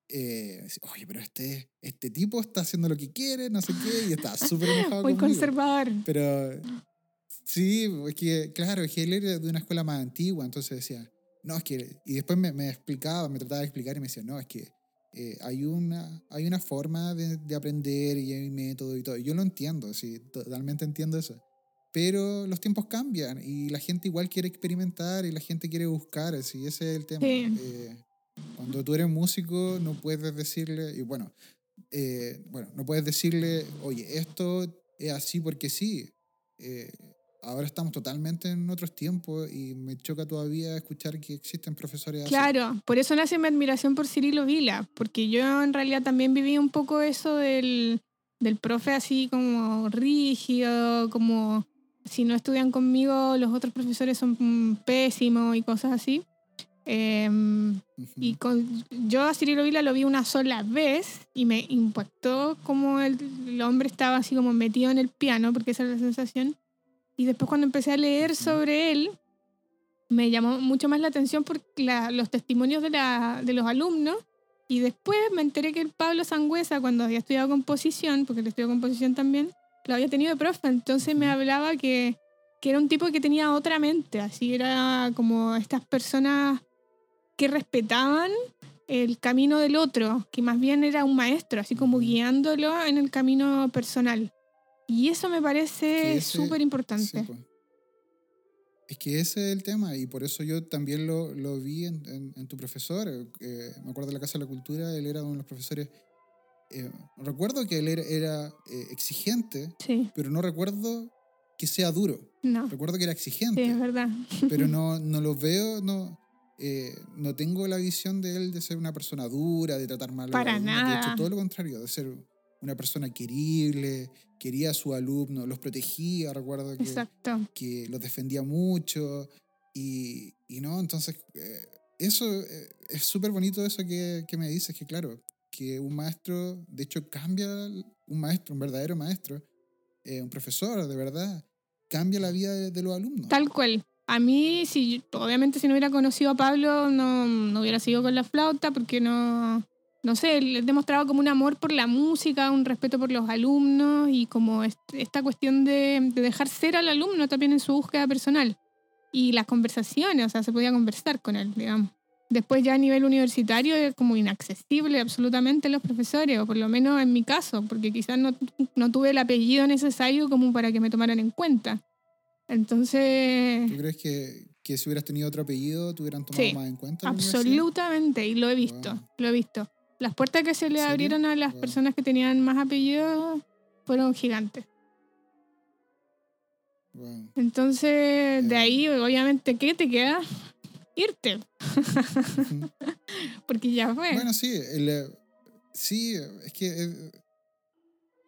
eh, oye, pero este, este tipo está haciendo lo que quiere, no sé qué, y está súper enojado. Muy conservador. Pero sí, es que, claro, es que él era de una escuela más antigua, entonces decía, no, es que, y después me, me explicaba, me trataba de explicar y me decía, no, es que eh, hay, una, hay una forma de, de, aprender y hay método y todo. Yo lo entiendo, sí, totalmente entiendo eso. Pero los tiempos cambian y la gente igual quiere experimentar y la gente quiere buscar, así, ese es el tema. Eh, cuando tú eres músico no puedes decirle, y bueno, eh, bueno, no puedes decirle, oye, esto es así porque sí ahora estamos totalmente en otros tiempos y me choca todavía escuchar que existen profesores así. Claro, por eso nace mi admiración por Cirilo Vila, porque yo en realidad también viví un poco eso del, del profe así como rígido, como si no estudian conmigo los otros profesores son pésimos y cosas así. Em, y con, yo a Cirilo Vila lo vi una sola vez y me impactó como el, el, hombre estaba así como metido en el piano, porque esa es la sensación. Y después cuando empecé a leer sobre él, me llamó mucho más la atención por los testimonios de, la, de los alumnos. Y después me enteré que el Pablo Sangüesa, cuando había estudiado composición, porque él estudió composición también, lo había tenido de profe. Entonces me hablaba que, que era un tipo que tenía otra mente. Así era como estas personas que respetaban el camino del otro, que más bien era un maestro, así como guiándolo en el camino personal. Y eso me parece súper importante. Pues. Es que ese es el tema y por eso yo también lo, lo vi en, en, tu profesor. Eh, me acuerdo de la Casa de la Cultura, él era uno de los profesores... Eh, recuerdo que él era, era eh, exigente, pero no recuerdo que sea duro. No. Recuerdo que era exigente. Sí, es verdad. Pero no, no lo veo, no, no tengo la visión de él de ser una persona dura, de tratar mal a Para nada. De hecho, todo lo contrario, de ser una persona querible, quería a su alumno, los protegía, recuerdo que, que los defendía mucho. Y, y no, entonces, eh, eso eh, es súper bonito eso que, que, me dices, que claro, que un maestro, de hecho, cambia, un maestro, un verdadero maestro, eh, un profesor, de verdad, cambia la vida de, los alumnos. Tal cual. A mí, si, obviamente, si no hubiera conocido a Pablo, no, no hubiera seguido con la flauta porque no, no sé, demostraba como un amor por la música, un respeto por los alumnos y como esta cuestión de, de, dejar ser al alumno también en su búsqueda personal. Y las conversaciones, o sea, se podía conversar con él, digamos. Después ya a nivel universitario es como inaccesible absolutamente los profesores, o por lo menos en mi caso, porque quizás no, no tuve el apellido necesario como para que me tomaran en cuenta. Entonces... ¿Tú crees que, que si hubieras tenido otro apellido te hubieran tomado más en cuenta? absolutamente, y lo he visto, lo he visto. Las puertas que se le abrieron a las personas que tenían más apellidos fueron gigantes. Entonces, de ahí, obviamente, ¿qué te queda? Irte. Porque ya fue. Bueno, sí, eh, sí, es que eh,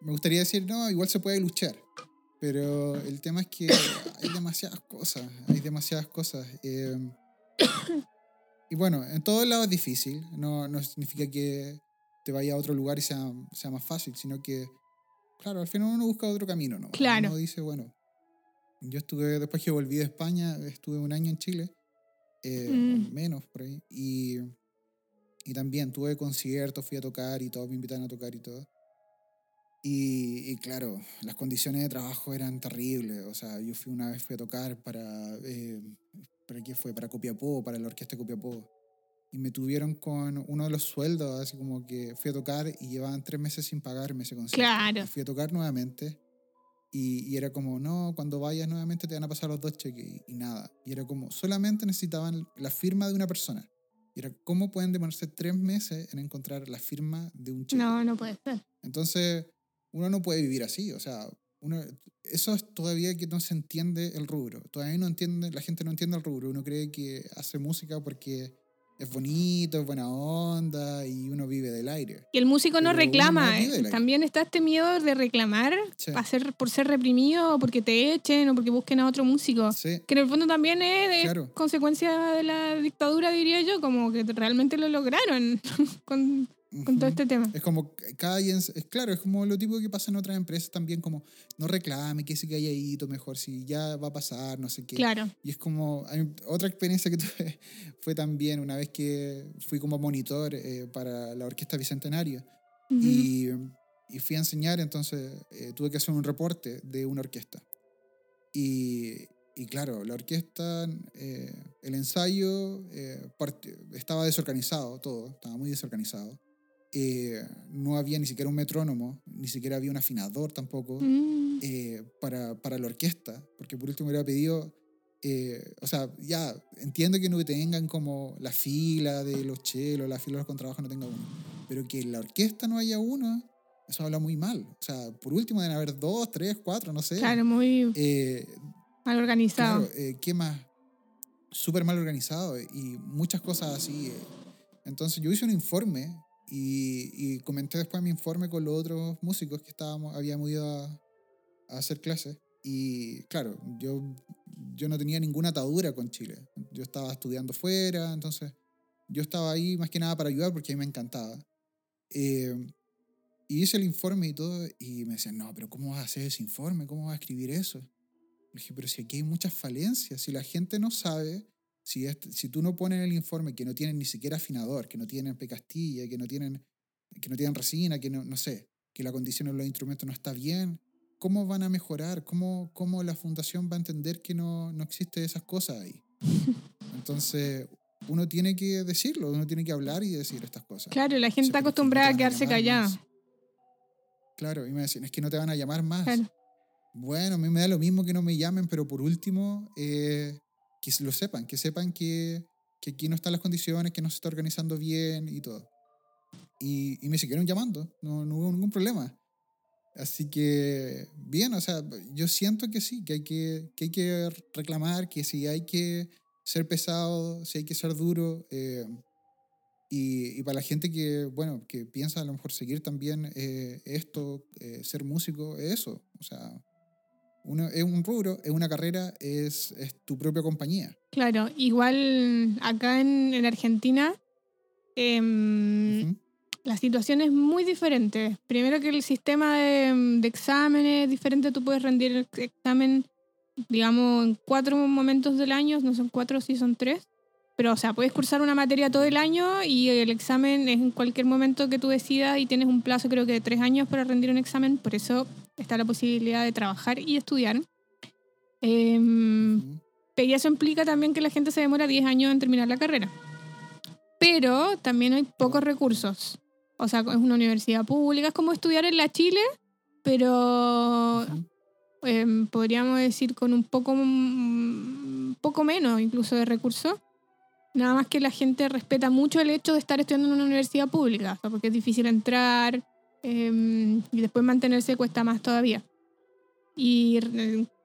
me gustaría decir, no, igual se puede luchar. Pero el tema es que hay demasiadas cosas, hay demasiadas cosas. Eh, y bueno, en todos lados es difícil, no, no significa que te vaya a otro lugar y sea, sea más fácil, sino que, claro, al final uno busca otro camino, ¿no? Claro. Uno dice, bueno, yo estuve, después que volví de España, estuve un año en Chile, eh, mm. menos por ahí, y, y también tuve conciertos, fui a tocar y todos me invitaron a tocar y todo. Y, y, claro, las condiciones de trabajo eran terribles. O sea, yo fui una vez fui a tocar para eh, ¿para qué fue? Para Copiapó, para la orquesta de Copiapó. Y me tuvieron con uno de los sueldos, así como que fui a tocar y llevaban tres meses sin pagarme ese concierto. Claro. fui a tocar nuevamente y, y, era como, no, cuando vayas nuevamente te van a pasar los dos cheques y, nada. Y era como, solamente necesitaban la firma de una persona. Y era, ¿cómo pueden demorarse tres meses en encontrar la firma de un cheque? No, no puede ser. Entonces, uno no puede vivir así. O sea, uno, eso es todavía que no se entiende el rubro. Todavía no entiende, la gente no entiende el rubro. Uno cree que hace música porque es bonito, es buena onda y uno vive del aire. Y el músico no reclama. ¿eh? También está este miedo de reclamar por ser reprimido o porque te echen o porque busquen a otro músico. Que en el fondo también es, consecuencia de la dictadura, diría yo, como que realmente lo lograron con con todo este tema. Es como cada es claro, es como lo tipo que pasa en otras empresas también, como no reclame, que se que haya ido mejor, si ya va a pasar, no sé qué. Claro. Y es como, otra experiencia que tuve fue también una vez que fui como monitor eh, para la Orquesta Bicentenario y, y, fui a enseñar, entonces eh, tuve que hacer un reporte de una orquesta. Y, y claro, la orquesta, eh, el ensayo estaba desorganizado, todo, estaba muy desorganizado. Eh, no había ni siquiera un metrónomo, ni siquiera había un afinador tampoco mm. eh, para, para, la orquesta, porque por último hubiera pedido, eh, o sea, ya entiendo que no tengan como la fila de los chelos, la fila de los contrabajos no tenga uno, pero que en la orquesta no haya uno, eso habla muy mal. O sea, por último deben haber dos, tres, cuatro, no sé. Claro, muy mal organizado. Claro, ¿Qué más? Súper mal organizado y muchas cosas así. Entonces yo hice un informe y, comenté después mi informe con los otros músicos que estábamos, habíamos ido a, a, hacer clases. Y claro, yo, yo no tenía ninguna atadura con Chile. Yo estaba estudiando fuera, entonces yo estaba ahí más que nada para ayudar porque a mí me encantaba. Eh, y hice el informe y todo, y me decían, no, pero ¿cómo vas a hacer ese informe? ¿Cómo vas a escribir eso? Le dije, pero si aquí hay muchas falencias, si la gente no sabe si, si tú no pones en el informe que no tienen ni siquiera afinador, que no tienen pecastilla, que no tienen, que no tienen resina, que no, no sé, que la condición de los instrumentos no está bien, ¿cómo van a mejorar? ¿Cómo, cómo la fundación va a entender que no, no existe esas cosas ahí? Entonces, uno tiene que decirlo, uno tiene que hablar y decir estas cosas. Claro, la gente está acostumbrada a quedarse callada. Claro, y me decían, es que no te van a llamar más. Bueno, a mí me da lo mismo que no me llamen, pero por último, eh, que lo sepan, que sepan que, que, aquí no están las condiciones, que no se está organizando bien y todo. Y, y me siguieron llamando, no, no, hubo ningún problema. Así que, bien, o sea, yo siento que sí, que hay que, que, hay que reclamar, que sí hay que ser pesado, si hay que ser duro. Eh, y, y, para la gente que, bueno, que piensa a lo mejor seguir también eh, esto, eh, ser músico, es eso. O sea, es un rubro, es una carrera, es, es, tu propia compañía. Claro, igual acá en, en Argentina, em, la situación es muy diferente. Primero que el sistema de, de exámenes es diferente, tú puedes rendir el examen, digamos, en cuatro momentos del año, no son cuatro, sí son tres. Pero, o sea, puedes cursar una materia todo el año y el examen es en cualquier momento que tú decidas y tienes un plazo, creo que de tres años para rendir un examen. Por eso está la posibilidad de trabajar y estudiar. Eh, y eso implica también que la gente se demora 10 años en terminar la carrera. Pero también hay pocos recursos. O sea, es una universidad pública, es como estudiar en la Chile, pero em, podríamos decir con un poco, mm, poco menos incluso de recursos. Nada más que la gente respeta mucho el hecho de estar estudiando en una universidad pública, porque es difícil entrar em, y después mantenerse cuesta más todavía. Y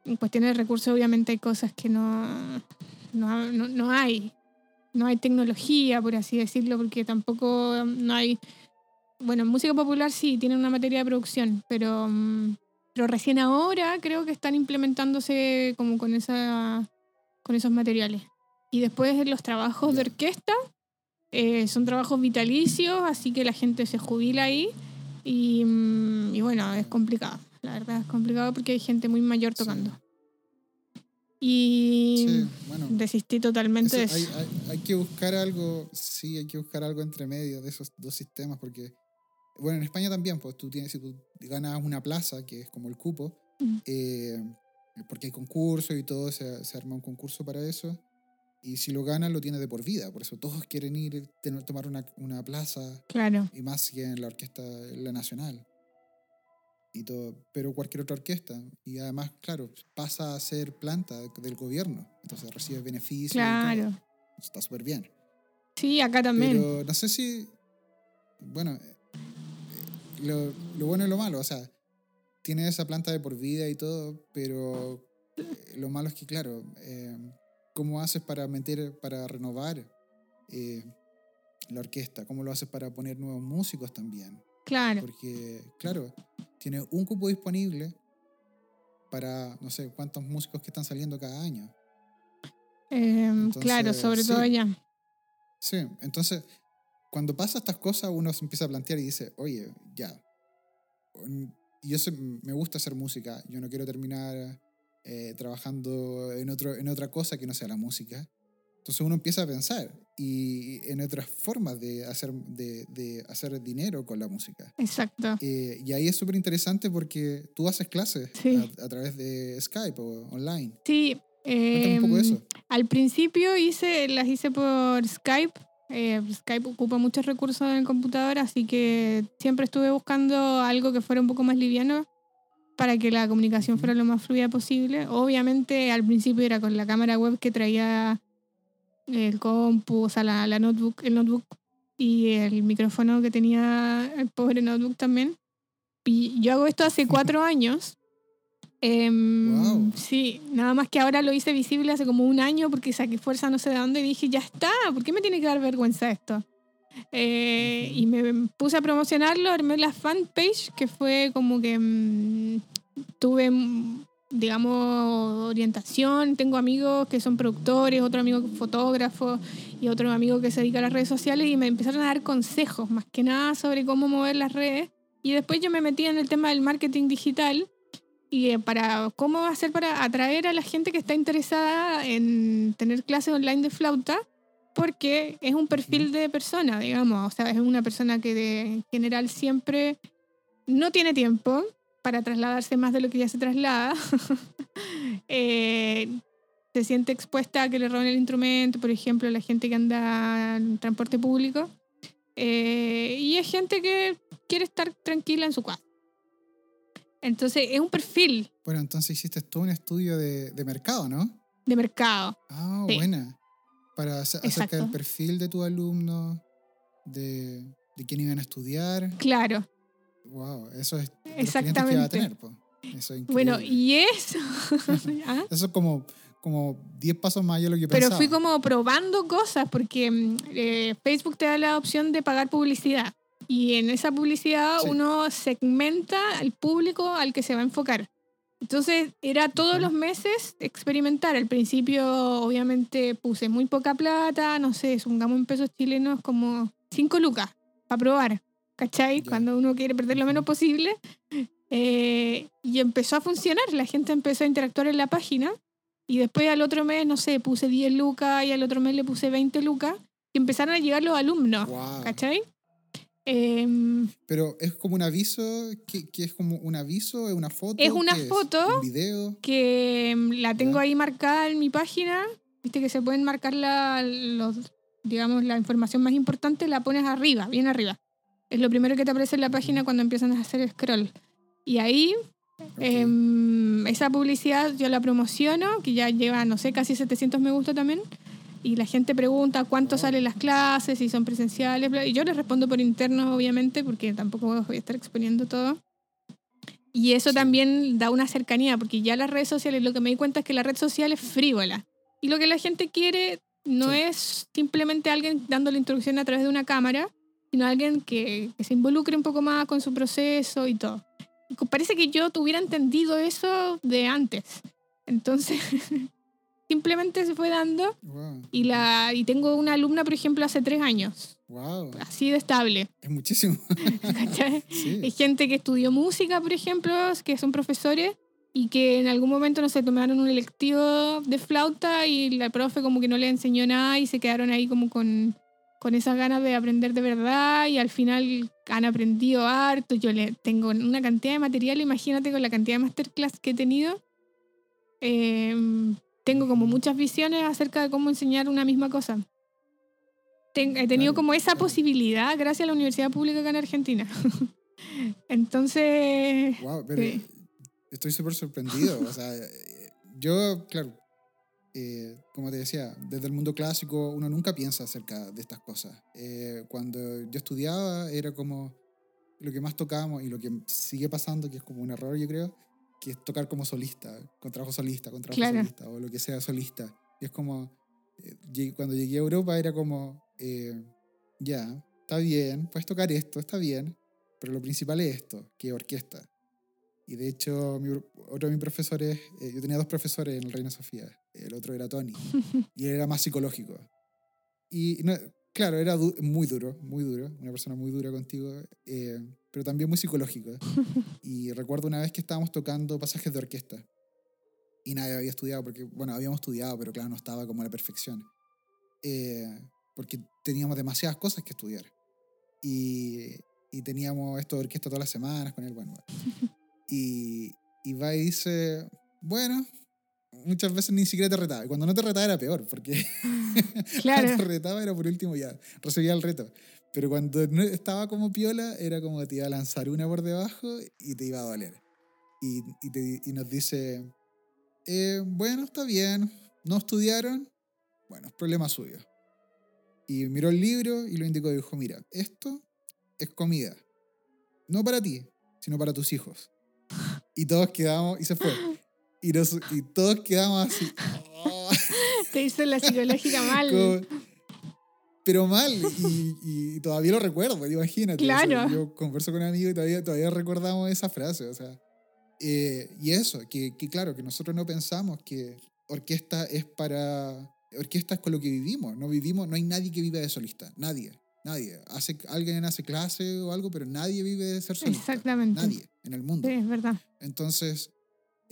en cuestiones de recursos obviamente hay cosas que no, no, no, hay. No hay tecnología, por así decirlo, porque tampoco no hay... Bueno, música popular sí, tiene una materia de producción, pero, mm, pero recién ahora creo que están implementándose como con, esa, con esos materiales. Y después los trabajos de orquesta eh, son trabajos vitalicios, así que la gente se jubila ahí y, mm, y, bueno, es complicado. La verdad es complicado porque hay gente muy mayor tocando. Y desistí totalmente de eso. Hay, hay, que buscar algo, sí, hay que buscar algo entre medio de esos dos sistemas porque, bueno, en España también, pues tú tienes, si tú ganas una plaza, que es como el cupo, mm. eh, porque hay concurso y todo, se, se arma un concurso para eso y si lo ganan, lo tiene de por vida. Por eso todos quieren ir, tener, tomar una, una plaza. Claro. Y más que en la orquesta, la nacional. Y todo, pero cualquier otra orquesta. Y además, claro, pasa a ser planta del gobierno. Entonces recibe beneficios. Claro. Está súper bien. Sí, acá también. Pero no sé si. Bueno, lo, lo bueno y lo malo. O sea, tiene esa planta de por vida y todo, pero eh, lo malo es que, claro. Eh, ¿Cómo haces para meter, para renovar eh, la orquesta? ¿Cómo lo haces para poner nuevos músicos también? Claro. Porque, claro, tiene un cupo disponible para no sé cuántos músicos que están saliendo cada año. Em, claro, sobre todo ya. Sí, entonces, cuando pasa estas cosas, uno se empieza a plantear y dice, oye, ya. Yo me gusta hacer música, yo no quiero terminar eh, trabajando en, otro, en otra cosa que no sea la música. Entonces uno empieza a pensar y en otras formas de hacer, de, de hacer dinero con la música. Exacto. Eh, y ahí es súper interesante porque tú haces clases a, través de Skype o online. Sí. un poco em, eso. Al principio hice, las hice por Skype. Eh, Skype ocupa muchos recursos en el computador, así que siempre estuve buscando algo que fuera un poco más liviano para que la comunicación fuera lo más fluida posible. Obviamente al principio era con la cámara web que traía el compu, o sea, la, la notebook, el notebook y el micrófono que tenía el pobre notebook también. Y yo hago esto hace cuatro años. Em, sí, nada más que ahora lo hice visible hace como un año porque saqué fuerza no sé de dónde y dije, ya está, ¿por qué me tiene que dar vergüenza esto? Eh, y me puse a promocionarlo, armé la fanpage, que fue como que mm, tuve, mm, digamos, orientación. Tengo amigos que son productores, otro amigo fotógrafo y otro amigo que se dedica a las redes sociales y me empezaron a dar consejos, más que nada, sobre cómo mover las redes. Y después yo me metí en el tema del marketing digital y eh, para cómo hacer para atraer a la gente que está interesada en tener clases online de flauta porque es un perfil de persona, digamos, o sea, es una persona que de general siempre no tiene tiempo para trasladarse más de lo que ya se traslada. Eh, se siente expuesta a que le roben el instrumento, por ejemplo, la gente que anda en transporte público. Eh, y es gente que quiere estar tranquila en su casa. Entonces, es un perfil. Bueno, entonces hiciste todo un estudio de, de mercado, ¿no? De mercado. Ah, buena para acerca del perfil de tu alumno, de, de quién iban a estudiar. Claro. Wow, eso es Exactamente. que va a tener, Eso es bueno, y eso. ¿Ah? Eso es como como 10 pasos más de lo que Pero pensaba. fui como probando cosas porque mm, eh, Facebook te da la opción de pagar publicidad y en esa publicidad uno segmenta al público al que se va a enfocar. Entonces era todos los meses experimentar. Al principio obviamente puse muy poca plata, no sé, supongamos en pesos chilenos como 5 lucas para probar. ¿cachai? Cuando uno quiere perder lo menos posible. Eh, y empezó a funcionar, la gente empezó a interactuar en la página. Y después al otro mes, no sé, puse 10 lucas y al otro mes le puse 20 lucas. Y empezaron a llegar los alumnos, ¿cachai? Em, Pero es como un aviso, que, es como un aviso, es una foto. Es una foto. video. Que em, la tengo ahí marcada en mi página. Viste que se pueden marcar la, los, digamos, la información más importante, la pones arriba, bien arriba. Es lo primero que te aparece en la página cuando empiezan a hacer scroll. Y ahí, em, esa publicidad yo la promociono, que ya lleva, no sé, casi 700 me gusta también y la gente pregunta cuánto salen las clases, si son presenciales, y yo les respondo por interno, obviamente, porque tampoco voy a estar exponiendo todo. Y eso también da una cercanía, porque ya las redes sociales, lo que me di cuenta es que la red social es frívola. Y lo que la gente quiere no es simplemente alguien dando la instrucción a través de una cámara, sino alguien que, que se involucre un poco más con su proceso y todo. Parece que yo tuviera entendido eso de antes. Entonces, simplemente se fue dando. Y, la, y tengo una alumna, por ejemplo, hace tres años. Así de estable. Es muchísimo. Hay gente que estudió música, por ejemplo, que son profesores y que en algún momento, no sé, tomaron un electivo de flauta y la profe como que no le enseñó nada y se quedaron ahí como con, con esas ganas de aprender de verdad y al final han aprendido harto. Yo le tengo una cantidad de material, imagínate con la cantidad de masterclass que he tenido. Eh, tengo como muchas visiones acerca de cómo enseñar una misma cosa. he tenido como esa posibilidad gracias a la Universidad Pública acá en Argentina. Entonces... Wow, pero estoy súper sorprendido. o sea, yo, claro, eh, como te decía, desde el mundo clásico uno nunca piensa acerca de estas cosas. Eh, cuando yo estudiaba era como lo que más tocábamos y lo que sigue pasando, que es como un error yo creo, que es tocar como solista, con trabajo solista, con trabajo solista, o lo que sea solista. Y es como, eh, cuando llegué a Europa era como, eh, ya, está bien, puedes tocar esto, está bien, pero lo principal es esto, que es orquesta. Y de hecho, otro de mis profesores, eh, yo tenía dos profesores en el Reina Sofía, el otro era Tony, y él era más psicológico. Y no, claro, era muy duro, muy duro, una persona muy dura contigo, pero también muy psicológico. Y recuerdo una vez que estábamos tocando pasajes de orquesta y nadie había estudiado, porque, bueno, habíamos estudiado, pero claro, no estaba como a la perfección. Eh, porque teníamos demasiadas cosas que estudiar. Y, y teníamos esto de orquesta todas las semanas con él, bueno. Y, y va y dice, bueno, muchas veces ni siquiera te retaba. Y cuando no te retaba era peor, porque claro. te retaba era por último ya, recibía el reto. Pero cuando estaba como piola, era como te iba a lanzar una por debajo y te iba a doler. Y, y, y nos dice, eh, bueno, está bien, no estudiaron, bueno, es problema suyo. Y miró el libro y lo indicó y dijo, mira, esto es comida, no para ti, sino para tus hijos. Y todos quedamos, y se fue. Y, y todos quedamos así. Te hizo la psicológica mal pero mal. Y, todavía lo recuerdo, imagínate. Claro. yo converso con un amigo y todavía, todavía recordamos esa frase. O sea, eh, y eso, que, que, claro, que nosotros no pensamos que orquesta es para. Orquesta es con lo que vivimos. No vivimos, no hay nadie que viva de solista. Nadie. Nadie. Hace, alguien hace clase o algo, pero nadie vive de ser solista. Exactamente. Nadie en el mundo. Sí, es verdad. Entonces,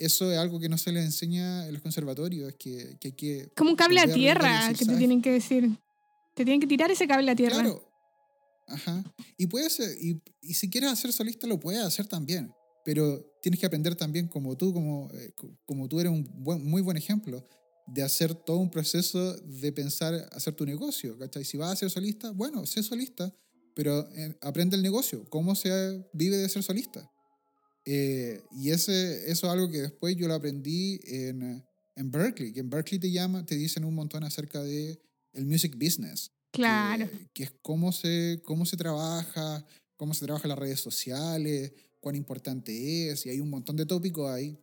eso es algo que no se le enseña en los conservatorios, es que, que hay que... Como un cable a tierra que te tienen que decir. Te tienen que tirar ese cable a tierra. Claro. Ajá. Y puedes, y, y si quieres hacer solista, lo puedes hacer también. Pero tienes que aprender también, como tú, como, eh, como tú eres un buen, muy buen ejemplo, de hacer todo un proceso de pensar hacer tu negocio. ¿cachai? Si vas a ser solista, bueno, sé solista, pero eh, aprende el negocio, cómo se vive de ser solista. Eh, y ese, eso es algo que después yo lo aprendí en, en Berkeley, que en Berkeley te, llama, te dicen un montón acerca de el music business. Claro. Que, es cómo se, cómo se trabaja, cómo se trabaja en las redes sociales, cuán importante es, y hay un montón de tópicos ahí.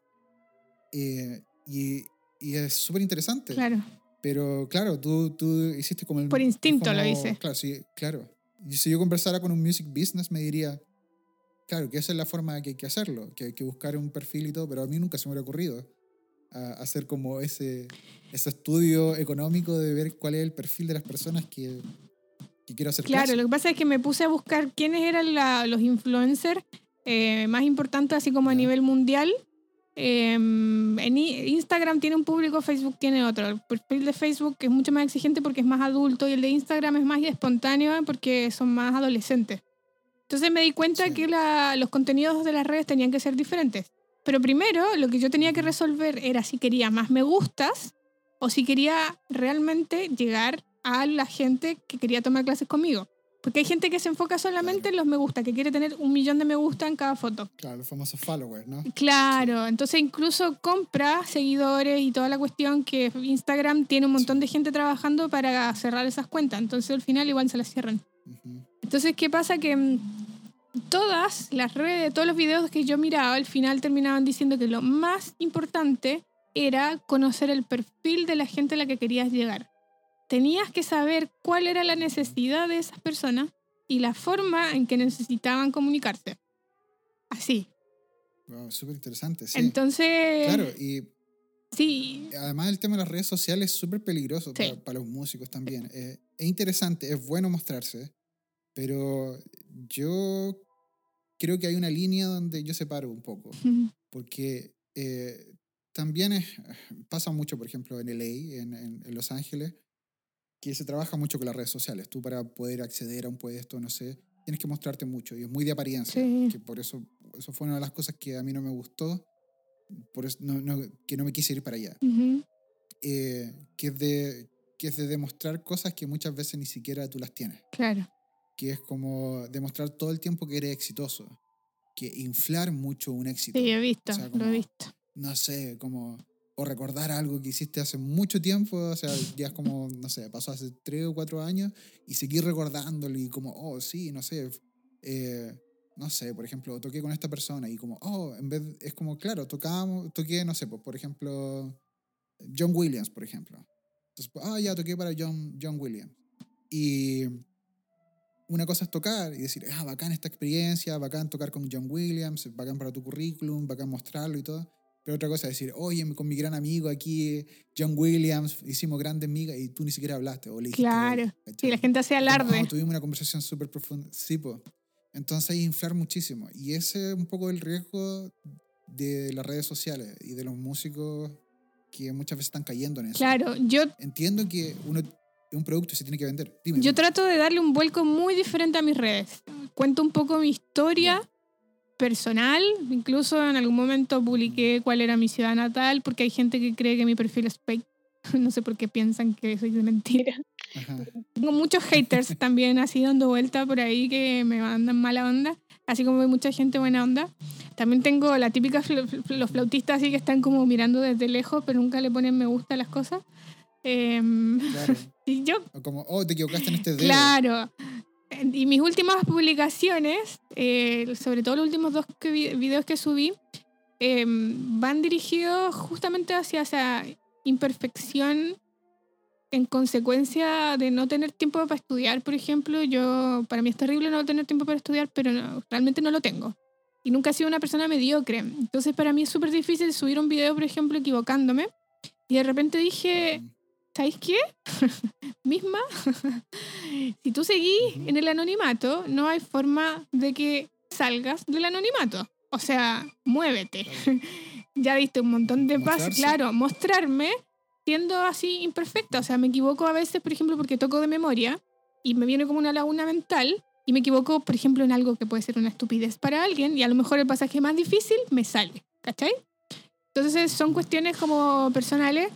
Eh, y, y, es súper interesante. Claro. Pero claro, tú, tú hiciste como el... Por instinto lo hice. Claro, sí, claro. Y si yo conversara con un music business, me diría, claro, que esa es la forma que hay que hacerlo, que hay que buscar un perfil y todo, pero a mí nunca se me hubiera ocurrido a hacer como ese, ese estudio económico de ver cuál es el perfil de las personas que, que quiero hacer Claro, clase. lo que pasa es que me puse a buscar quiénes eran la- los influencers eh, más importantes, así como a nivel mundial. Eh, en I- Instagram tiene un público, Facebook tiene otro. El perfil de Facebook es mucho más exigente porque es más adulto y el de Instagram es más espontáneo porque son más adolescentes. Entonces me di cuenta Sí. que la- los contenidos de las redes tenían que ser diferentes. Pero primero lo que yo tenía que resolver era si quería más me gustas o si quería realmente llegar a la gente que quería tomar clases conmigo. Porque hay gente que se enfoca solamente Claro. en los me gusta, que quiere tener un millón de me gusta en cada foto. Claro, los famosos followers, ¿no? Claro, entonces incluso compra seguidores y toda la cuestión que Instagram tiene un montón de gente trabajando para cerrar esas cuentas. Entonces al final igual se las cierran. Ujú. Entonces, ¿qué pasa? Que mm, todas las redes, todos los videos que yo miraba, al final terminaban diciendo que lo más importante era conocer el perfil de la gente a la que querías llegar. Tenías que saber cuál era la necesidad de esas personas y la forma en que necesitaban comunicarse. Así. Wow, súper interesante, sí. Entonces, Claro, y sí, además el tema de las redes sociales es súper peligroso Sí. para, para los músicos también. Eh, es interesante, es bueno mostrarse, pero yo creo que hay una línea donde yo separo un poco, porque eh, también es- pasa mucho, por ejemplo, en LA, en, en- en Los Ángeles, que se trabaja mucho con las redes sociales. Tú para poder acceder a un puesto, no sé, tienes que mostrarte mucho y es muy de apariencia, Sí. que por eso, eso fue una de las cosas que a mí no me gustó, por eso no- no- que no me quise ir para allá Ujú. eh, que, es de, que es de demostrar cosas que muchas veces ni siquiera tú las tienes. claro. Que es como demostrar todo el tiempo que eres exitoso. Que inflar mucho un éxito. Sí, he visto, O sea, lo he visto. No sé, como... O recordar algo que hiciste hace mucho tiempo, o sea, ya es como, no sé, pasó hace tres o cuatro años y seguir recordándolo y como, oh, sí, no sé, eh, no sé, por ejemplo, toqué con esta persona y como, oh, en vez, es como, claro, tocábamos, toqué, no sé, pues, por ejemplo, John Williams, por ejemplo. Entonces, ah, ya toqué para John, John Williams. Y una cosa es tocar y decir, ah, bacán esta experiencia, bacán tocar con John Williams, bacán para tu currículum, bacán mostrarlo y todo. Pero otra cosa es decir, oye, con mi gran amigo aquí, John Williams, hicimos grandes migas y tú ni siquiera hablaste. O le dijiste, Claro. ¿cachai? Sí, la gente hace alarde. "Oh, tuvimos una conversación súper profunda. Sí, pues. Entonces hay inflar muchísimo. Y ese es un poco el riesgo de las redes sociales y de los músicos que muchas veces están cayendo en eso. Claro, yo Entiendo que uno un producto y se tiene que vender. Dime, Yo dime. trato de darle un vuelco muy diferente a mis redes. Cuento un poco mi historia personal, incluso en algún momento publiqué cuál era mi ciudad natal, porque hay gente que cree que mi perfil es fake. No sé por qué piensan que soy de mentira. Ajá. Tengo muchos haters también así dando vuelta por ahí que me mandan mala onda, así como hay mucha gente buena onda. También tengo la típica, los flautistas así que están como mirando desde lejos, pero nunca le ponen me gusta a las cosas. Em, Claro. y yo O como, oh, te equivocaste en este dedo. Claro. Y mis últimas publicaciones, eh, sobre todo los últimos dos que vi- videos que subí, eh, van dirigidos justamente hacia esa imperfección en consecuencia de no tener tiempo para estudiar, por ejemplo. Yo, para mí es terrible no tener tiempo para estudiar, pero no- realmente no lo tengo. Y nunca he sido una persona mediocre. Entonces para mí es súper difícil subir un video, por ejemplo, equivocándome. Y de repente dije, ¿sabéis qué? Misma, si tú seguís en el anonimato, no hay forma de que salgas del anonimato. O sea, muévete. Ya diste un montón de pasos, claro, mostrarme siendo así imperfecta. O sea, me equivoco a veces, por ejemplo, porque toco de memoria y me viene como una laguna mental y me equivoco, por ejemplo, en algo que puede ser una estupidez para alguien y a lo mejor el pasaje más difícil me sale, ¿cachai? Entonces son cuestiones como personales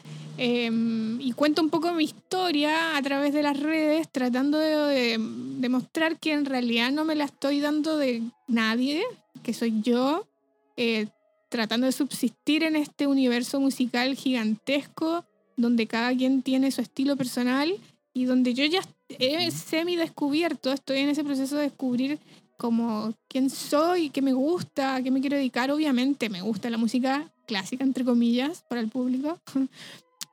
eh, y cuento un poco mi historia a través de las redes, tratando de, de demostrar que en realidad no me la estoy dando de nadie, que soy yo, eh, tratando de subsistir en este universo musical gigantesco, donde cada quien tiene su estilo personal y donde yo ya he semi descubierto, estoy en ese proceso de descubrir como quién soy, qué me gusta, a qué me quiero dedicar. Obviamente me gusta la música clásica, entre comillas, para el público.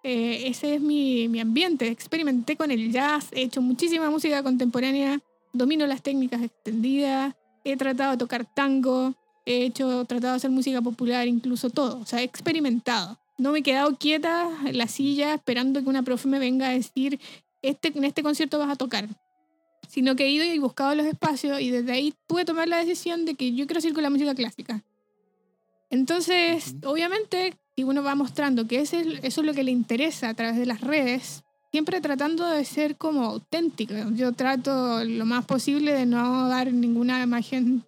Eh, ese es mi, mi ambiente. Experimenté con el jazz, he hecho muchísima música contemporánea, domino las técnicas extendidas, he tratado de tocar tango, he hecho, tratado de hacer música popular, incluso todo. O sea, he experimentado. No me he quedado quieta en la silla esperando que una profe me venga a decir, este, en este concierto vas a tocar. sino que he ido y buscado los espacios y desde ahí pude tomar la decisión de que yo quiero seguir con la música clásica. Entonces, obviamente, si uno va mostrando que ese, eso es lo que le interesa a través de las redes, siempre tratando de ser como auténtico. Yo trato lo más posible de no dar ninguna imagen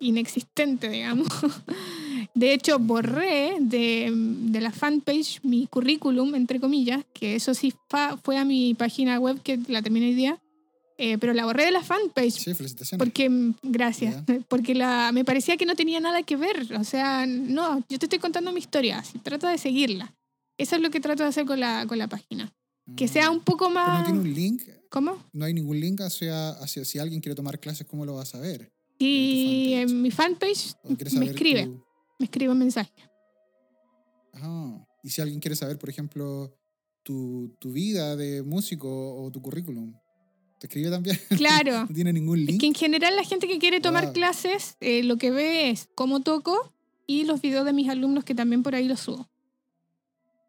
inexistente, digamos. De hecho, borré de, de, la fanpage mi currículum, entre comillas, que eso sí fue a mi página web que la terminé hoy día, eh, pero la borré de la fanpage. Sí, felicitaciones. Porque, mm, gracias, porque la, me parecía que no tenía nada que ver. O sea, no, yo te estoy contando mi historia, así, trato de seguirla. Eso es lo que trato de hacer con la, con la página. Que sea mm. un poco más... no tiene un link? ¿Cómo? No hay ningún link hacia, hacia si alguien quiere tomar clases, ¿cómo lo vas a ver? Y en, mi fanpage me escribe, me escribe un mensaje. Ah, y si alguien quiere saber, por ejemplo, tu, tu vida de músico o tu currículum, te escribe también. Claro. no tiene ningún link. Es que en general la gente que quiere tomar ah. clases eh, lo que ve es cómo toco y los videos de mis alumnos que también por ahí los subo.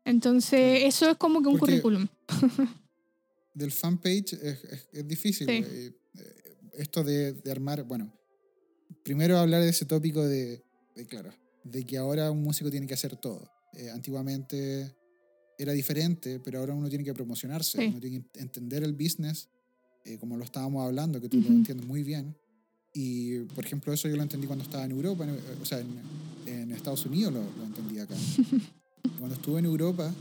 Entonces, eso es como que un currículum. del fanpage es, es, difícil. Eh, eh, esto de, de, armar, bueno, primero hablar de ese tópico de, claro, de que ahora un músico tiene que hacer todo. antiguamente era diferente, pero ahora uno tiene que promocionarse, uno tiene que entender el business eh, como lo estábamos hablando, que tú lo entiendes muy bien. Y, por ejemplo, eso yo lo entendí cuando estaba en Europa, o sea, en, Estados Unidos lo, lo, entendí acá. cuando estuve en Europa,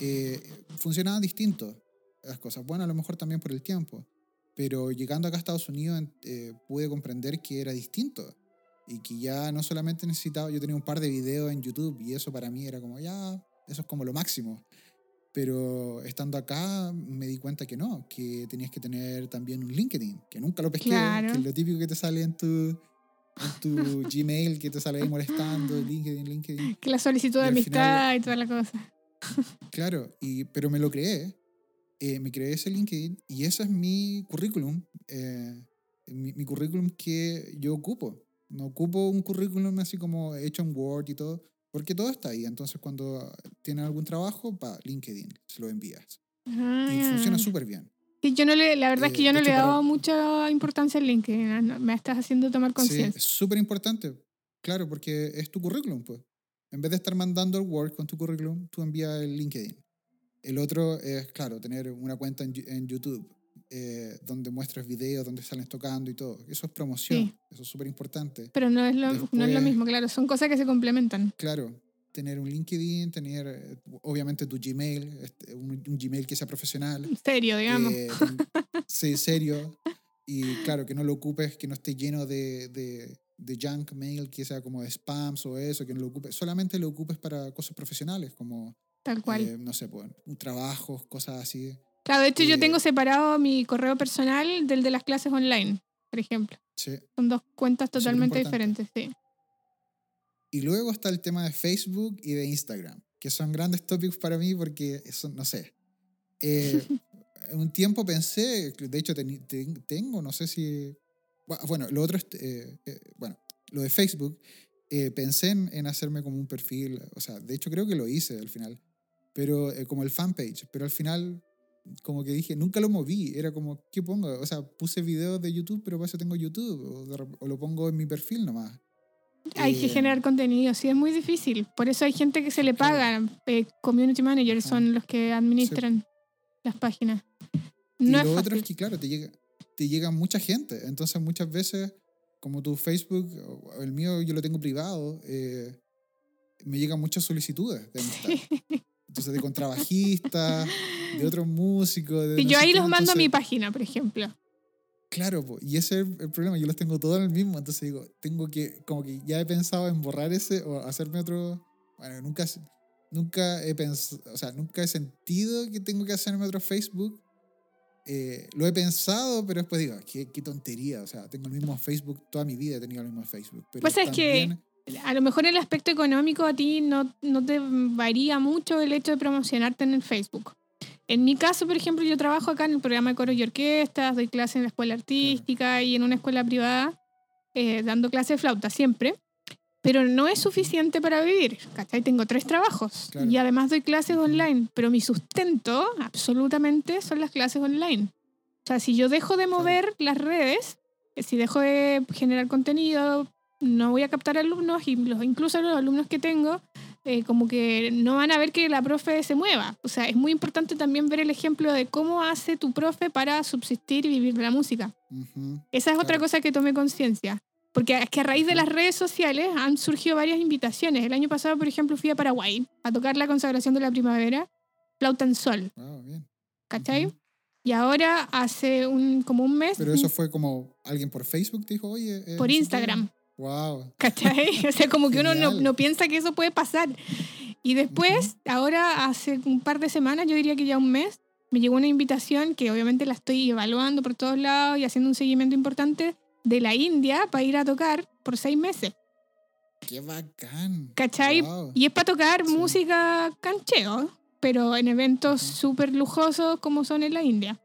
eh, funcionaban distinto las cosas. Bueno, a lo mejor también por el tiempo, pero llegando acá a Estados Unidos eh, pude comprender que era distinto y que ya no solamente necesitaba, yo tenía un par de videos en YouTube y eso para mí era como, ya, eso es como lo máximo. Pero estando acá me di cuenta que no, que tenías que tener también un LinkedIn, que nunca lo pesqué, que es lo típico que te sale en tu, en tu Gmail, que te sale ahí molestando, LinkedIn, LinkedIn. Que la solicitud de amistad y toda la cosa. Claro, y, pero me lo creé, eh, me creé ese LinkedIn y ese es mi currículum, eh, mi, mi currículum que yo ocupo. No ocupo un currículum así como hecho en Word y todo, porque todo está ahí. Entonces, cuando tienes algún trabajo, para LinkedIn se lo envías. Ah, y funciona súper bien. Sí, yo no le, la verdad es que yo eh, no le he dado mucha importancia al LinkedIn. Ah, me estás haciendo tomar conciencia. Sí, es súper importante. Claro, porque es tu currículum, pues. En vez de estar mandando el Word con tu currículum, tú envías el LinkedIn. El otro es, claro, tener una cuenta en, en YouTube eh, donde muestras videos, donde sales tocando y todo. Eso es promoción, eso es súper importante. Pero no es, lo, no es lo mismo, claro, son cosas que se complementan. Claro, tener un LinkedIn, tener eh, obviamente tu Gmail, este, un, Gmail que sea profesional. Serio, digamos. Eh, sí, serio. Y claro, que no lo ocupes, que no esté lleno de, de, de, junk mail, que sea como spams o eso, que no lo ocupes. Solamente lo ocupes para cosas profesionales, como. Tal cual. no sé, pues, trabajos, cosas así. Claro, de hecho yo tengo separado mi correo personal del de las clases online, por ejemplo. Sí. Son dos cuentas totalmente diferentes, sí. Y luego está el tema de Facebook y de Instagram, que son grandes tópicos para mí porque, eso, no sé, eh, un tiempo pensé, de hecho tengo, no sé si... Bueno, lo otro es, eh, eh, bueno, lo de Facebook, pensé en, en, hacerme como un perfil, o sea, de hecho creo que lo hice al final, pero como el fanpage, pero al final como que dije, nunca lo moví. Era como, ¿qué pongo? O sea, puse videos de YouTube, pero para eso tengo YouTube. O, lo pongo en mi perfil nomás. Hay que eh, generar contenido, sí, es muy difícil. Por eso hay gente que se le paga. Eh, community managers son los que administran las páginas. No y lo otro es que, claro, te llega, te llega mucha gente. Entonces, muchas veces, como tu Facebook, o el mío yo lo tengo privado, eh, me llegan muchas solicitudes de amistad. Entonces, de contrabajistas, de otros músicos. y yo ahí los mando a mi página, por ejemplo. Claro, y ese es el problema, yo los tengo todos en el mismo, entonces digo, tengo que, como que ya he pensado en borrar ese o hacerme otro, bueno, nunca, nunca he pensado, o sea, nunca he sentido que tengo que hacerme otro Facebook. Eh, lo he pensado, pero después digo, qué, qué, tontería, o sea, tengo el mismo Facebook, toda mi vida he tenido el mismo Facebook. Pero pues es que a lo mejor el aspecto económico a ti no, no te varía mucho el hecho de promocionarte en el Facebook. En mi caso, por ejemplo, yo trabajo acá en el programa de coro y orquestas, doy clases en la escuela artística y en una escuela privada, eh, dando clases de flauta siempre, pero no es suficiente para vivir, ¿cachai? Tengo tres trabajos y además doy clases online, pero mi sustento absolutamente son las clases online. O sea, si yo dejo de mover las redes, eh, si dejo de generar contenido, no voy a captar alumnos y los, incluso los alumnos que tengo, eh, como que no van a ver que la profe se mueva. O sea, es muy importante también ver el ejemplo de cómo hace tu profe para subsistir y vivir de la música. Esa es otra cosa que tomé conciencia. Porque es que a raíz de las redes sociales han surgido varias invitaciones. El año pasado, por ejemplo, fui a Paraguay a tocar la consagración de la primavera, flauta en sol. ¿Cachai? Y ahora hace un, como un mes. Pero eso fue como alguien por Facebook dijo, oye. Eh, por Instagram. Wow. ¿Cachai? O sea, como que uno no, no, piensa que eso puede pasar. Y después, ahora hace un par de semanas, yo diría que ya un mes, me llegó una invitación que obviamente la estoy evaluando por todos lados y haciendo un seguimiento importante de la India para ir a tocar por seis meses. ¡Qué bacán! ¿Cachai? Y es para tocar música cancheo, pero en eventos súper lujosos como son en la India.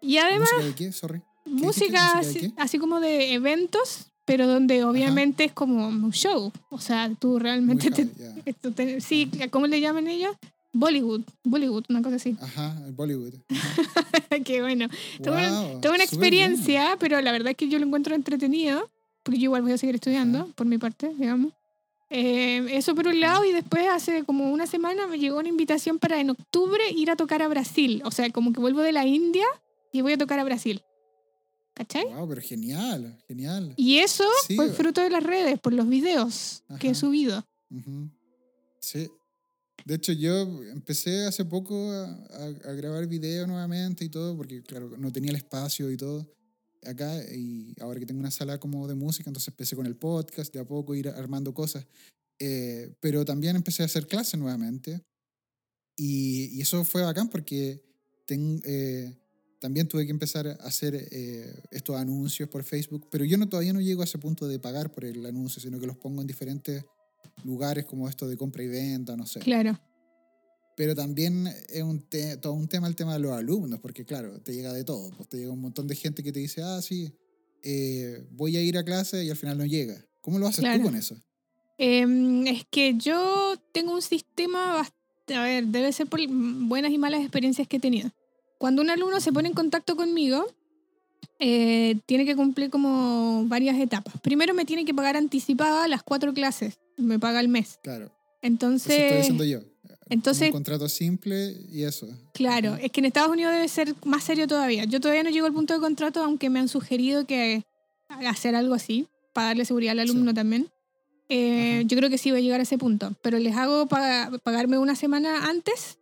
Y además... ¿Música de qué? Sorry. Música, así, como de eventos, pero donde obviamente es como un show. O sea, tú realmente... te, sí, ¿cómo le llaman ellos? Bollywood, Bollywood, una cosa así. Ajá, el Bollywood. Qué bueno. Wow, una experiencia, pero la verdad es que yo lo encuentro entretenido, porque yo igual voy a seguir estudiando, por mi parte, digamos. Eh, eso por un lado, y después hace como una semana me llegó una invitación para en octubre ir a tocar a Brasil. O sea, como que vuelvo de la India y voy a tocar a Brasil. ¿Cachai? Wow, pero genial, genial. Y eso fue fruto de las redes, por los videos que he subido. Sí, de hecho, yo empecé hace poco a, grabar video nuevamente y todo, porque claro, no tenía el espacio y todo acá, y ahora que tengo una sala como de música, entonces empecé con el podcast, de a poco ir armando cosas. Eh, pero también empecé a hacer clases nuevamente, y, eso fue bacán porque eh, también tuve que empezar a hacer eh, estos anuncios por Facebook, pero yo no, todavía no llego a ese punto de pagar por el anuncio, sino que los pongo en diferentes lugares como esto de compra y venta, no sé. Claro. Pero también es un todo un tema el tema de los alumnos, porque claro, te llega de todo. Pues te llega un montón de gente que te dice, ah, sí, eh, voy a ir a clase y al final no llega. ¿Cómo lo haces tú con eso? Em, es que yo tengo un sistema, bastante, a ver, debe ser por buenas y malas experiencias que he tenido. Cuando un alumno se pone en contacto conmigo, eh, tiene que cumplir como varias etapas. Primero me tiene que pagar anticipada las cuatro clases me paga el mes. Claro. Entonces. Eso estoy diciendo yo. Entonces, un contrato simple y eso. Claro, es que en Estados Unidos debe ser más serio todavía. Yo todavía no llego al punto de contrato, aunque me han sugerido que hacer algo así, para darle seguridad al alumno también. Eh, yo creo que sí voy a llegar a ese punto, pero les hago pagarme una semana antes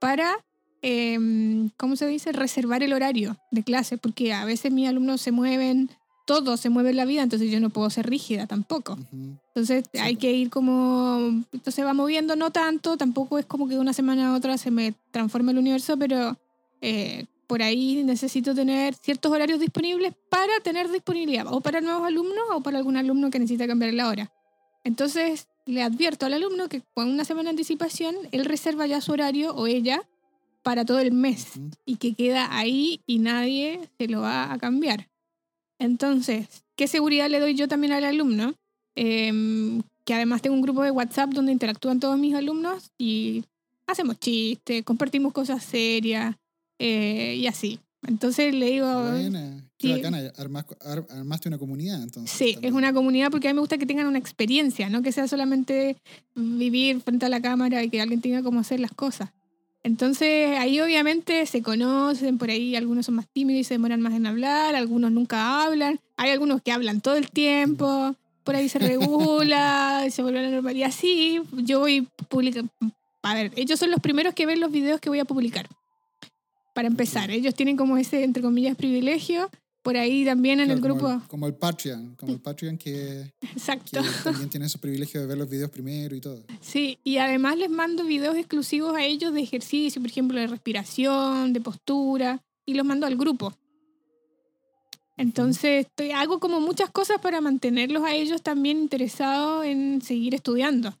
para, em, ¿cómo se dice?, reservar el horario de clase, porque a veces mis alumnos se mueven todo se mueve en la vida, entonces yo no puedo ser rígida tampoco. Entonces hay que ir como, entonces va moviendo, no tanto, tampoco es como que de una semana a otra se me transforme el universo, pero eh, por ahí necesito tener ciertos horarios disponibles para tener disponibilidad, o para nuevos alumnos o para algún alumno que necesita cambiar la hora. Entonces le advierto al alumno que con una semana de anticipación, él reserva ya su horario o ella para todo el mes y que queda ahí y nadie se lo va a cambiar. Entonces, ¿qué seguridad le doy yo también al alumno? Em, que además tengo un grupo de WhatsApp donde interactúan todos mis alumnos y hacemos chistes, compartimos cosas serias eh, y así. Entonces le digo... Buena. Qué bacana, armaste una comunidad entonces. Sí, es una comunidad porque a mí me gusta que tengan una experiencia, no que sea solamente vivir frente a la cámara y que alguien tenga cómo hacer las cosas. Entonces ahí obviamente se conocen, por ahí algunos son más tímidos y se demoran más en hablar, algunos nunca hablan, hay algunos que hablan todo el tiempo, por ahí se regula, se vuelve a la normalidad. Así yo voy publicando. A ver, ellos son los primeros que ven los videos que voy a publicar. Para empezar, ellos tienen como ese, entre comillas, privilegio por ahí también en el grupo. como el Patreon, como el Patreon que, Exacto. también tiene ese privilegio de ver los videos primero y todo. Sí, y además les mando videos exclusivos a ellos de ejercicio, por ejemplo, de respiración, de postura, y los mando al grupo. Entonces, estoy, hago como muchas cosas para mantenerlos a ellos también interesados en seguir estudiando.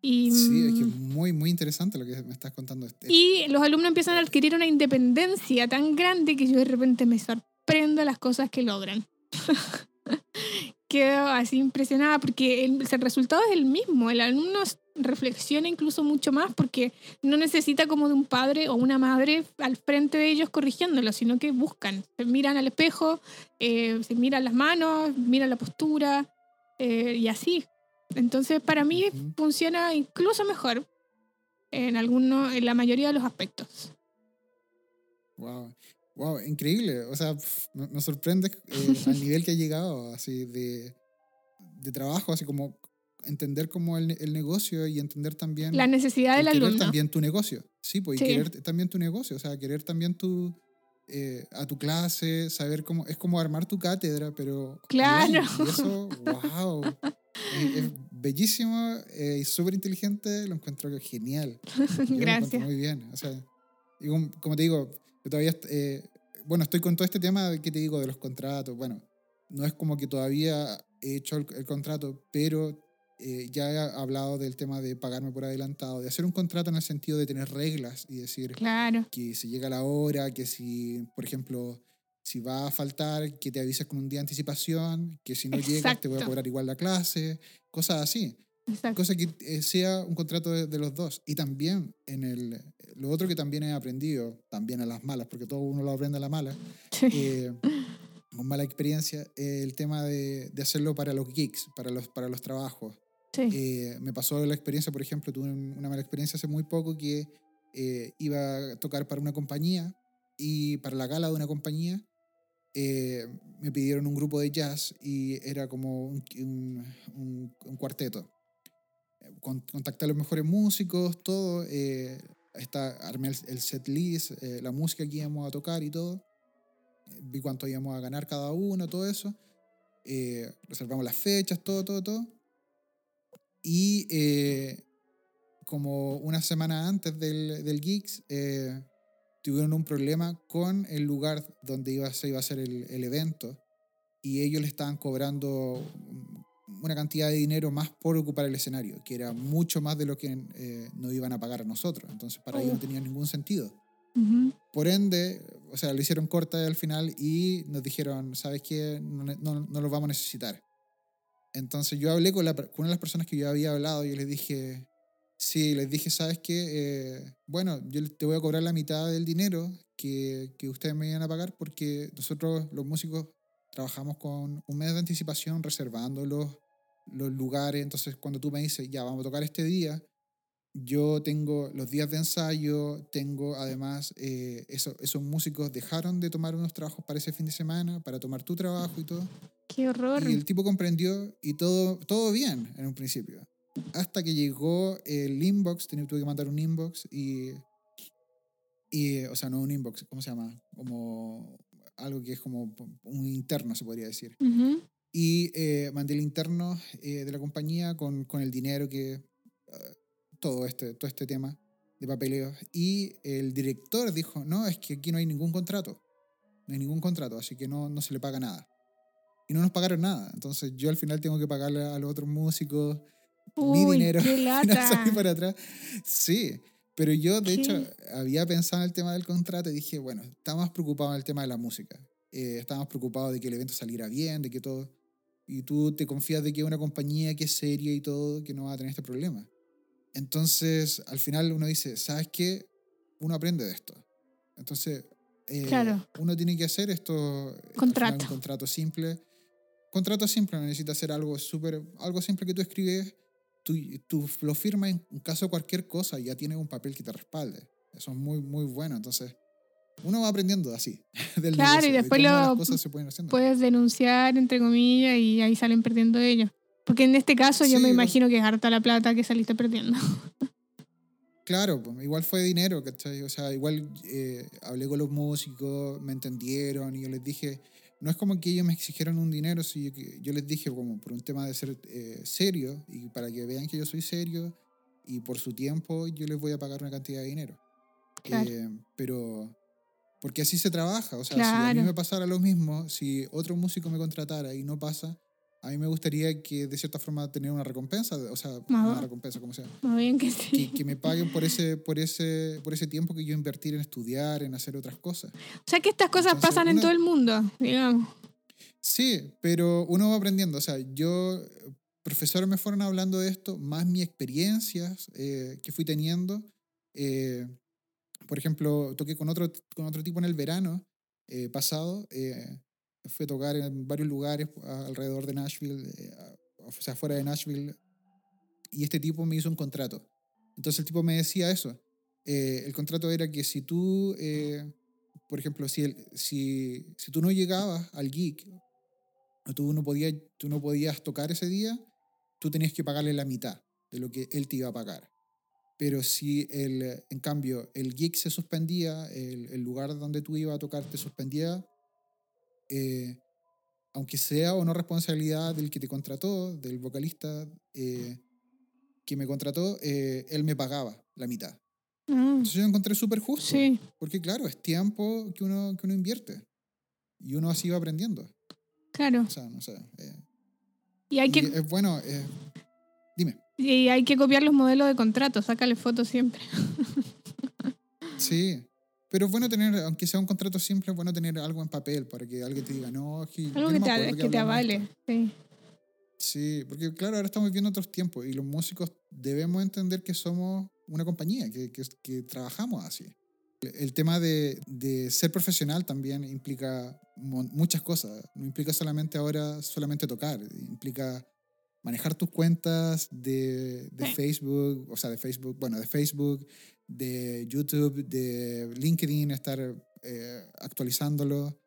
Y, sí, es que es mm, muy, muy interesante lo que me estás contando. Y los alumnos empiezan a adquirir una independencia tan grande que yo de repente me sorprendo prendo las cosas que logran. Quedo así impresionada porque el, resultado es el mismo. El alumno reflexiona incluso mucho más porque no necesita como de un padre o una madre al frente de ellos corrigiéndolo, sino que buscan, se miran al espejo, eh, se miran las manos, miran la postura eh, y así. Entonces para mí funciona incluso mejor en, alguno, en la mayoría de los aspectos. Wow. Wow, increíble. O sea, me, sorprende eh, al nivel que ha llegado, así de, de trabajo, así como entender como el, el, negocio y entender también... La necesidad del alumno. también tu negocio. Sí, pues, y querer también tu negocio, o sea, querer también tu, eh, a tu clase, saber cómo... Es como armar tu cátedra, pero... Claro. Y eso, wow. es, bellísimo eh, y súper inteligente, lo encuentro genial. Gracias. muy bien. O sea, como, te digo, yo todavía... Eh, bueno, estoy con todo este tema que te digo de los contratos. Bueno, no es como que todavía he hecho el contrato, pero eh, ya he hablado del tema de pagarme por adelantado, de hacer un contrato en el sentido de tener reglas y decir que si llega la hora, que si, por ejemplo, si va a faltar, que te avises con un día de anticipación, que si no llegas te voy a cobrar igual la clase, cosas así. Cosa que eh, sea un contrato de, los dos. Y también en el, lo otro que también he aprendido, también a las malas, porque todo uno lo aprende a la mala, eh, con mala experiencia, el tema de, de, hacerlo para los gigs, para los, para los trabajos. Eh, me pasó la experiencia, por ejemplo, tuve una mala experiencia hace muy poco que eh, iba a tocar para una compañía y para la gala de una compañía eh, me pidieron un grupo de jazz y era como un, un, cuarteto. Contacté a los mejores músicos, todo. Está, armé el, set list, la música que íbamos a tocar y todo. Vi cuánto íbamos a ganar cada uno, todo eso. reservamos las fechas, todo, todo, todo. Y eh, como una semana antes del, del Geeks, eh, tuvieron un problema con el lugar donde iba, se iba a hacer el, el, evento y ellos le estaban cobrando una cantidad de dinero más por ocupar el escenario, que era mucho más de lo que eh, nos iban a pagar a nosotros. Entonces para ellos no tenía ningún sentido. Por ende, o sea, lo hicieron corta al final y nos dijeron, ¿sabes qué? No, no, no lo vamos a necesitar. Entonces yo hablé con, la, con, una de las personas que yo había hablado y les dije, sí, les dije, ¿sabes qué? Eh, bueno, yo te voy a cobrar la mitad del dinero que, que ustedes me iban a pagar porque nosotros los músicos trabajamos con un mes de anticipación reservando los, los lugares. Entonces cuando tú me dices, ya, vamos a tocar este día, yo tengo los días de ensayo, tengo además, eh, eso, esos músicos dejaron de tomar unos trabajos para ese fin de semana, para tomar tu trabajo y todo. Qué horror. Y el tipo comprendió y todo, todo bien en un principio. Hasta que llegó el inbox, tuve que mandar un inbox y, y, o sea, no un inbox, ¿cómo se llama? Como algo que es como un interno, se podría decir. Y eh, mandé el interno eh, de la compañía con, con el dinero que todo este, todo este tema de papeleo. Y el director dijo, no, es que aquí no hay ningún contrato. No hay ningún contrato, así que no, no se le paga nada. Y no nos pagaron nada. Entonces yo al final tengo que pagarle a los otros músicos mi dinero. Qué lata. para atrás. Sí, pero yo de hecho había pensado en el tema del contrato y dije, bueno, estaba más preocupado en el tema de la música. Eh, estaba más preocupado de que el evento saliera bien, de que todo... Y tú te confías de que es una compañía que es seria y todo, que no va a tener este problema. Entonces, al final uno dice, ¿sabes qué? Uno aprende de esto. Entonces, eh, uno tiene que hacer esto. Contrato. Un contrato simple. Contrato simple, no necesita hacer algo súper, algo simple que tú escribes, tú, tú lo firmas en caso de cualquier cosa ya tienes un papel que te respalde. Eso es muy, muy bueno. Entonces, uno va aprendiendo así. Del claro, y después lo puedes denunciar, entre comillas, y ahí salen perdiendo ellos. Porque en este caso yo me imagino que es harta la plata que saliste perdiendo. Claro, igual fue dinero, ¿cachai? O sea, igual eh, hablé con los músicos, me entendieron y yo les dije, no es como que ellos me exigieron un dinero, sino que yo les dije como por un tema de ser eh, serio y para que vean que yo soy serio y por su tiempo yo les voy a pagar una cantidad de dinero. Eh, pero, porque así se trabaja, o sea, si a mí me pasara lo mismo, si otro músico me contratara y no pasa, a mí me gustaría que de cierta forma tener una recompensa, o sea, una recompensa, como sea. bien que sí. Que, me paguen por ese, por, ese, por ese tiempo que yo invertir en estudiar, en hacer otras cosas. O sea que estas cosas pasan en todo el mundo, digamos. Sí, pero uno va aprendiendo. O sea, yo profesores me fueron hablando de esto, más mis experiencias eh, que fui teniendo. Eh, por ejemplo, toqué con otro, con otro tipo en el verano eh, pasado. fui a tocar en varios lugares alrededor de Nashville, o sea, fuera de Nashville. Y este tipo me hizo un contrato. Entonces el tipo me decía eso. el contrato era que si tú, por ejemplo, si, si, si tú no llegabas al geek, tú no, podías, tú no podías tocar ese día, tú tenías que pagarle la mitad de lo que él te iba a pagar. Pero si, el, en cambio, el gig se suspendía, el, lugar donde tú ibas a tocar te suspendía, eh, aunque sea o no responsabilidad del que te contrató, del vocalista eh, que me contrató, eh, él me pagaba la mitad. Mm. Entonces yo encontré súper justo. Sí. Porque claro, es tiempo que uno, que uno invierte. Y uno así va aprendiendo. Claro. O sea, no sé. Y hay que... es bueno, eh, dime. Y hay que copiar los modelos de contrato, sácale fotos siempre. sí, pero es bueno tener, aunque sea un contrato simple, es bueno tener algo en papel para que alguien te diga, no, es que, algo que, te, que te avale, sí. Sí, porque claro, ahora estamos viviendo otros tiempos y los músicos debemos entender que somos una compañía, que, que, que trabajamos así. El tema de, de, ser profesional también implica muchas cosas. No implica solamente ahora solamente tocar, implica manejar tus cuentas de, de Facebook, o sea, de Facebook, bueno, de Facebook, de YouTube, de LinkedIn, estar eh, actualizándolo.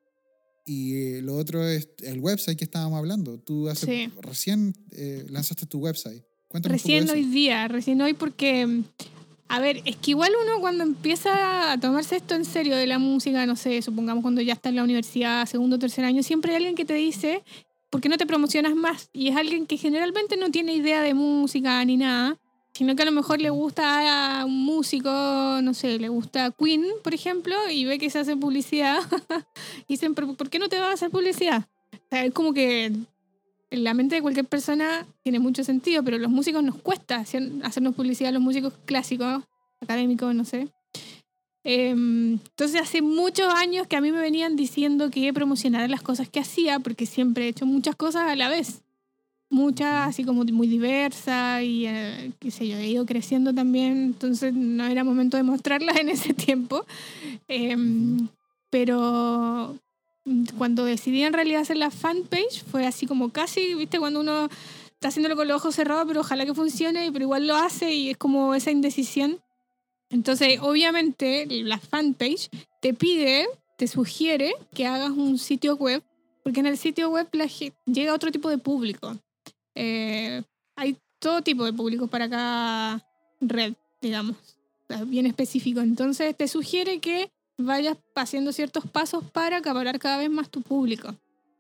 Y lo otro es el website que estábamos hablando. Tú hace, recién eh, lanzaste tu website. Cuéntame recién hoy día, recién hoy porque a ver, es que igual uno cuando empieza a tomarse esto en serio de la música, no sé, supongamos cuando ya está en la universidad, segundo o tercer año, siempre hay alguien que te dice, ¿por qué no te promocionas más? Y es alguien que generalmente no tiene idea de música ni nada, sino que a lo mejor le gusta a un músico, no sé, le gusta Queen, por ejemplo, y ve que se hace publicidad. y dicen, ¿por qué no te vas a hacer publicidad? Es como que en la mente de cualquier persona tiene mucho sentido, pero los músicos nos cuesta hacernos publicidad, los músicos clásicos, académicos, no sé. Em, entonces hace muchos años que a mí me venían diciendo que promocionara las cosas que hacía, porque siempre he hecho muchas cosas a la vez. Muchas, así como muy diversas y eh, qué sé yo, he ido creciendo también, entonces no era momento de mostrarlas en ese tiempo. Em, pero, cuando decidí en realidad hacer la fanpage, fue así como casi, viste, cuando uno está haciéndolo con los ojos cerrados, pero ojalá que funcione, pero igual lo hace y es como esa indecisión. Entonces, obviamente, la fanpage te pide, te sugiere que hagas un sitio web, porque en el sitio web llega otro tipo de público. Eh, hay todo tipo de públicos para cada red, digamos, bien específico. Entonces, te sugiere que vayas haciendo ciertos pasos para acaparar cada vez más tu público.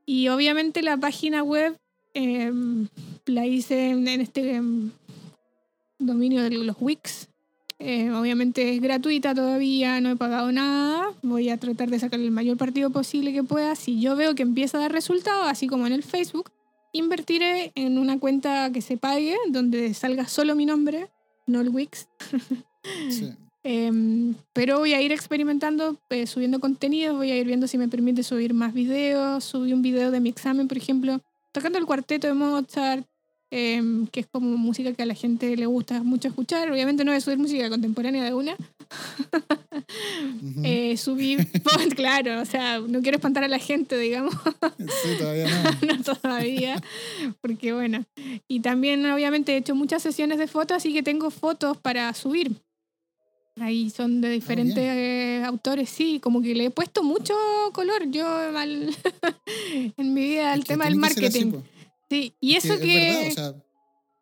Y obviamente la página web em, la hice en, este em, dominio de los Wix. Eh, obviamente es gratuita todavía, no he pagado nada. Voy a tratar de sacar el mayor partido posible que pueda. Si yo veo que empieza a dar resultados, así como en el Facebook, invertiré en una cuenta que se pague, donde salga solo mi nombre, no el Wix. Sí. Pero voy a ir experimentando, eh, subiendo contenidos, voy a ir viendo si me permite subir más videos. Subí un video de mi examen, por ejemplo, tocando el cuarteto de Mozart, em, que es como música que a la gente le gusta mucho escuchar. Obviamente no voy a subir música contemporánea de una. Eh, subí, claro, o sea, no quiero espantar a la gente, digamos. sí, todavía no. no todavía, porque bueno. Y también obviamente he hecho muchas sesiones de fotos, así que tengo fotos para subir. Ahí son de ah, diferentes autores, sí, como que le he puesto mucho color yo en mi vida al tema del marketing. Sí, y eso que,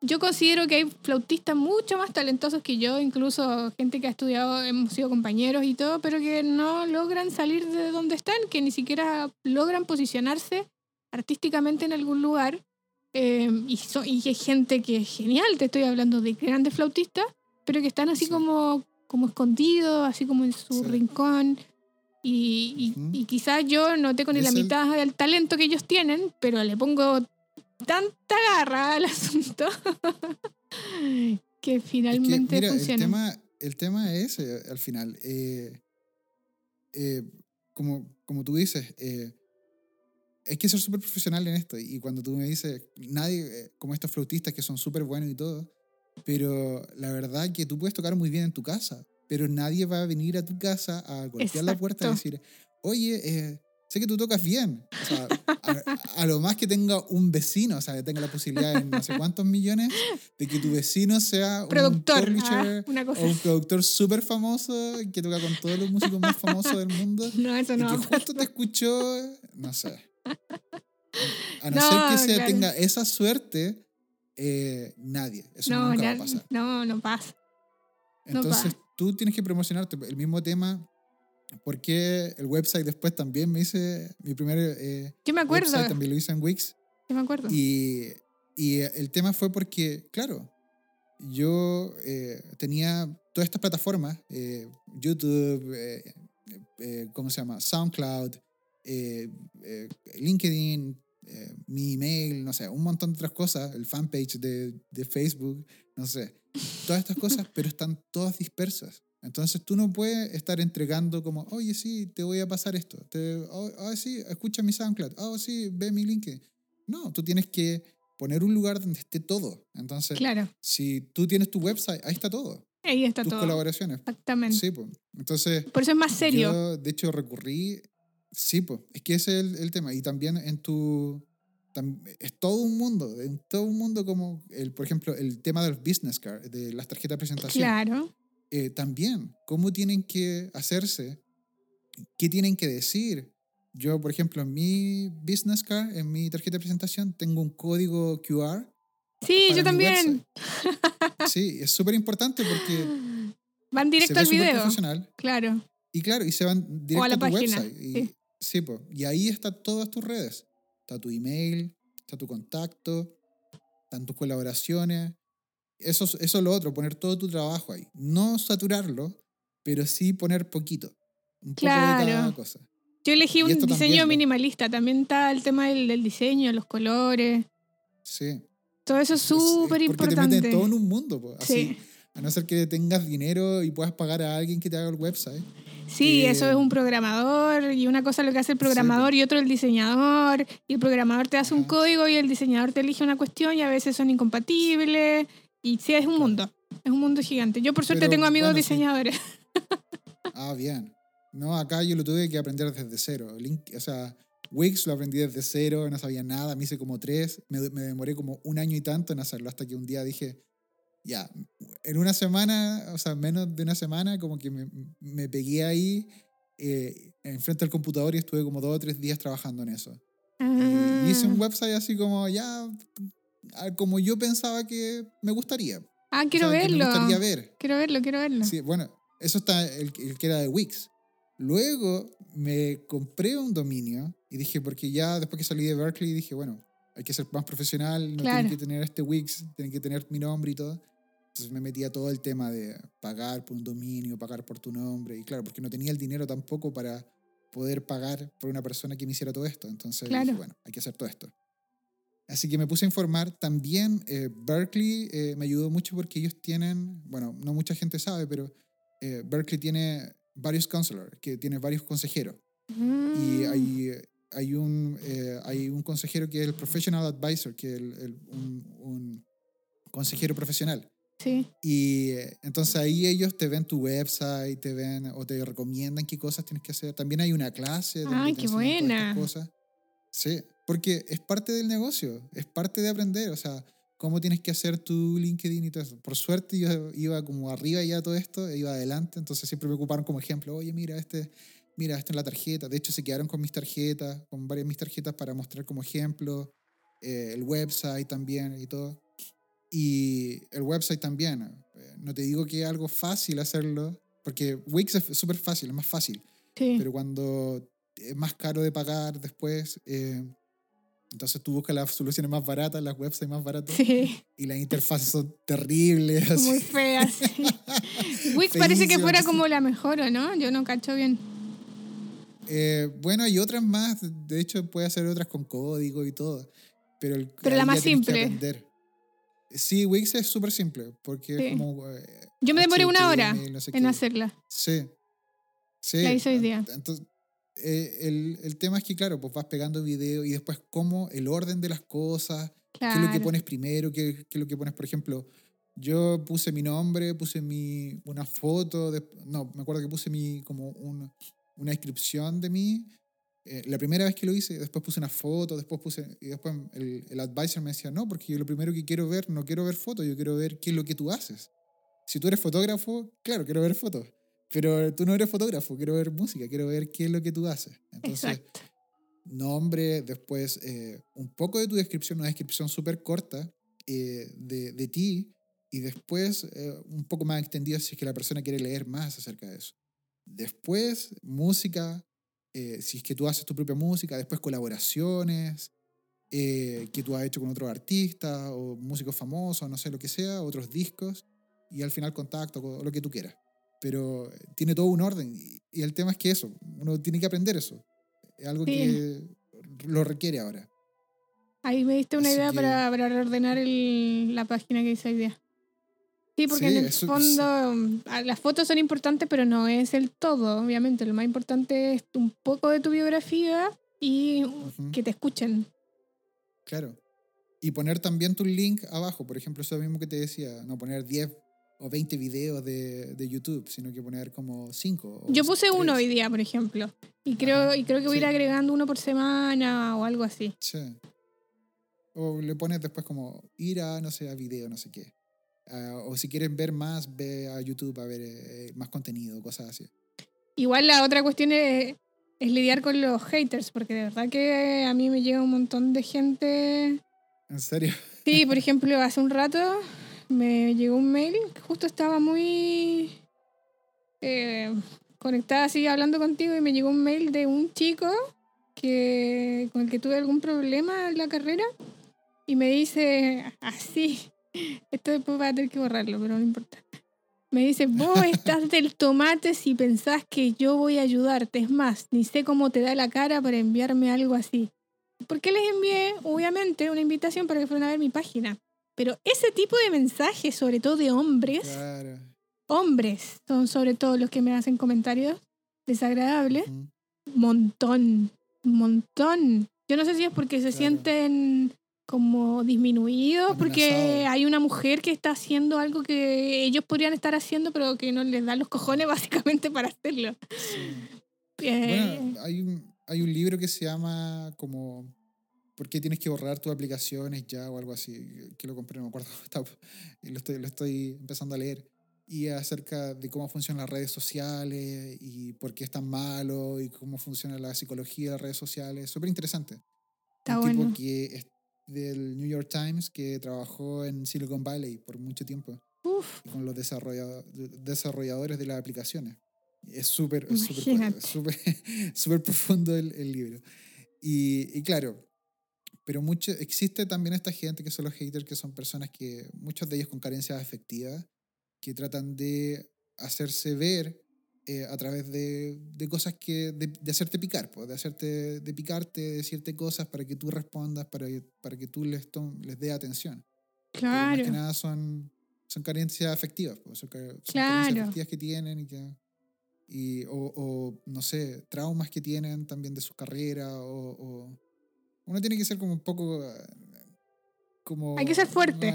yo considero que hay flautistas mucho más talentosos que yo, incluso gente que ha estudiado, hemos sido compañeros y todo, pero que no logran salir de donde están, que ni siquiera logran posicionarse artísticamente en algún lugar. Eh, y, y hay gente que es genial, te estoy hablando de grandes flautistas, pero que están así como como escondido, así como en su rincón. Y, y, quizás yo no tengo ni la mitad del talento que ellos tienen, pero le pongo tanta garra al asunto que finalmente funciona. El tema, el tema es, eh, al final, eh, eh, como, como tú dices, hay que ser súper profesional en esto. Y cuando tú me dices, nadie, como estos flautistas que son súper buenos y todo, pero la verdad que tú puedes tocar muy bien en tu casa, pero nadie va a venir a tu casa a golpear la puerta y decir, oye, sé que tú tocas bien. O sea, a, lo más que tenga un vecino, o sea, que tenga la posibilidad de no sé cuántos millones, de que tu vecino sea productor, un ah, o un productor súper famoso que toca con todos los músicos más famosos del mundo. No, eso no. Y que justo te escuchó, no sé. A no, ser que se tenga esa suerte, eh, nadie. Eso nunca va a pasar. No, no pasa. Entonces tú tienes que promocionarte. El mismo tema porque el website después también me hice mi primer eh, me acuerdo. website, también lo hice en Wix. Yo me acuerdo. Y, y el tema fue porque, claro, yo eh, tenía todas estas plataformas, eh, YouTube, eh, ¿cómo se llama? SoundCloud, LinkedIn, mi email, no sé, un montón de otras cosas, el fanpage de, de Facebook, no sé, todas estas cosas, pero están todas dispersas. Entonces tú no puedes estar entregando como, oye, sí, te voy a pasar esto. Te, oh, oh sí, escucha mi SoundCloud. Oh, sí, ve mi link. No, tú tienes que poner un lugar donde esté todo. Entonces, claro. si tú tienes tu website, ahí está todo. Ahí está Tus todo. colaboraciones. Exactamente. Sí, pues. Entonces. Por eso es más serio. Yo, de hecho, recurrí. Sí, pues. Es que ese es el, el tema. Y también en tu. Es todo un mundo. En todo un mundo como, el, por ejemplo, el tema de los business cards, de las tarjetas de presentación. Claro eh, también cómo tienen que hacerse, qué tienen que decir. Yo, por ejemplo, en mi business card, en mi tarjeta de presentación, tengo un código QR. Sí, yo también. Sí, es súper importante porque... Van directo al video. Claro. Y claro, y se van directo a, la tu página. website. Y, sí. y ahí están todas tus redes. Está tu email, está tu contacto, están tus colaboraciones, eso, eso es lo otro, poner todo tu trabajo ahí. No saturarlo, pero sí poner poquito. Un claro. poco de cada cosa. Yo elegí un diseño minimalista. También está el tema del, del, diseño, los colores. Sí. Todo eso es súper importante. Porque te meten todo en un mundo. Así, sí. A no ser que tengas dinero y puedas pagar a alguien que te haga el website. Sí, eso es un programador y una cosa es lo que hace el programador y otro el diseñador. Y el programador te hace un código y el diseñador te elige una cuestión y a veces son incompatibles y sí, es un mundo. Es un mundo gigante. Yo por suerte tengo amigos diseñadores. Ah, bien. No, acá yo lo tuve que aprender desde cero. Link, o sea, Wix lo aprendí desde cero, no sabía nada, me hice como tres, me, me, demoré como un año y tanto en hacerlo, hasta que un día dije, ya, en una semana, o sea, menos de una semana, como que me, me pegué ahí eh, enfrente al computador y estuve como dos o tres días trabajando en eso. Y hice un ah. website así como, ya, como yo pensaba que me gustaría. Ah, quiero verlo. me gustaría ver. Quiero verlo, quiero verlo. Sí, bueno, eso está el, que era de Wix. Luego me compré un dominio y dije, porque ya después que salí de Berkeley, dije, bueno, hay que ser más profesional, no tiene que tener este Wix, tiene que tener mi nombre y todo. Entonces me metía todo el tema de pagar por un dominio, pagar por tu nombre. Y claro, porque no tenía el dinero tampoco para poder pagar por una persona que me hiciera todo esto. Entonces dije, bueno, hay que hacer todo esto. Así que me puse a informar. También eh, Berkeley eh, me ayudó mucho porque ellos tienen, bueno, no mucha gente sabe, pero eh, Berkeley tiene varios counselors, que tiene varios consejeros. Y mm. hay, hay, un, hay un consejero que es el Professional Advisor, que es un, un, consejero profesional. Sí. Y entonces ahí ellos te ven tu website, te ven o te recomiendan qué cosas tienes que hacer. También hay una clase. ¡Ay, qué buena! Cosas. Sí, porque es parte del negocio, es parte de aprender, o sea, cómo tienes que hacer tu LinkedIn y todo eso. Por suerte yo iba como arriba ya todo esto, e iba adelante, entonces siempre me ocuparon como ejemplo, oye, mira, este, mira, esto en la tarjeta. De hecho, se quedaron con mis tarjetas, con varias de mis tarjetas para mostrar como ejemplo, eh, el website también y todo. Y el website también, eh, no te digo que es algo fácil hacerlo, porque Wix es súper fácil, es más fácil. Sí. Pero cuando es más caro de pagar después, eh, entonces tú buscas las soluciones más baratas, las websites más baratas. Y las interfaces son terribles. Muy feas. Wix parece que fuera como la mejor, ¿o no? Yo no cacho bien. Eh, bueno, hay otras más. De hecho, puede hacer otras con código y todo. Pero, el, pero la más simple. Sí, Wix es súper simple. Porque como. Eh, Yo me demoré una hora en hacerla. Sí. Sí. La hice hoy día. Entonces, eh, el, el, tema es que, claro, pues vas pegando video y después cómo el orden de las cosas, qué es lo que pones primero, qué, qué, es lo que pones, por ejemplo, yo puse mi nombre, puse mi, una foto, de, no, me acuerdo que puse mi, como un, una descripción de mí, eh, la primera vez que lo hice, después puse una foto, después puse, y después el, el advisor me decía, no, porque yo lo primero que quiero ver, no quiero ver fotos, yo quiero ver qué es lo que tú haces. Si tú eres fotógrafo, claro, quiero ver fotos. Pero tú no eres fotógrafo, quiero ver música, quiero ver qué es lo que tú haces. Entonces, nombre, después eh, un poco de tu descripción, una descripción súper corta eh, de, de, ti, y después eh, un poco más extendida si es que la persona quiere leer más acerca de eso. Después, música, si es que tú haces tu propia música, después colaboraciones, que tú has hecho con otros artistas o músicos famosos, no sé lo que sea, otros discos, y al final contacto, con lo que tú quieras pero tiene todo un orden. Y el tema es que eso, uno tiene que aprender eso. Es algo que lo requiere ahora. Ahí me diste una idea para, para, reordenar el, la página que dice idea. Sí, porque en el fondo las fotos son importantes, pero no es el todo, obviamente. Lo más importante es un poco de tu biografía y que te escuchen. Claro. Y poner también tu link abajo, por ejemplo, eso mismo que te decía, no poner 10 o 20 videos de, de, YouTube, sino que poner como 5. Yo puse uno hoy día, por ejemplo. Y creo, y creo que voy a ir agregando uno por semana o algo así. Sí. O le pones después como ir a, no sé, a video, no sé qué. Ah, o si quieren ver más, ve a YouTube a ver eh, más contenido, cosas así. Igual la otra cuestión es, es lidiar con los haters, porque de verdad que a mí me llega un montón de gente. ¿En serio? Sí, por ejemplo, hace un rato me llegó un mail, justo estaba muy eh, conectada así hablando contigo y me llegó un mail de un chico que, con el que tuve algún problema en la carrera y me dice así, esto después va a tener que borrarlo, pero no importa. Me dice, vos estás del tomate si pensás que yo voy a ayudarte. Es más, ni sé cómo te da la cara para enviarme algo así. ¿Por qué les envié, obviamente, una invitación para que fueran a ver mi página? Pero ese tipo de mensajes, sobre todo de hombres, hombres son sobre todo los que me hacen comentarios desagradables, montón, montón. Yo no sé si es porque se sienten como disminuidos, porque hay una mujer que está haciendo algo que ellos podrían estar haciendo, pero que no les dan los cojones básicamente para hacerlo. Eh, bueno, hay un, hay un libro que se llama como ¿por qué tienes que borrar tus aplicaciones ya o algo así? Que lo compré, no me acuerdo, lo estoy, lo estoy empezando a leer. Y acerca de cómo funcionan las redes sociales y por qué es tan malo y cómo funciona la psicología de las redes sociales. Súper interesante. Está Un tipo que es del New York Times que trabajó en Silicon Valley por mucho tiempo. Con los desarrolladores de las aplicaciones. Es súper, súper, súper profundo el, el libro. Y, y, claro, pero mucho, existe también esta gente que son los haters, que son personas que, muchos de ellos con carencias afectivas, que tratan de hacerse ver eh, a través de, de cosas que, de, de, hacerte picar, pues, de hacerte, de picarte, de decirte cosas para que tú respondas, para, para que tú les, les dé atención. Claro. más que nada son, son carencias afectivas, pues, son, carencias afectivas que tienen y que... Y, o, o, no sé, traumas que tienen también de su carrera o, o uno tiene que ser como un poco... Como, Hay que ser fuerte.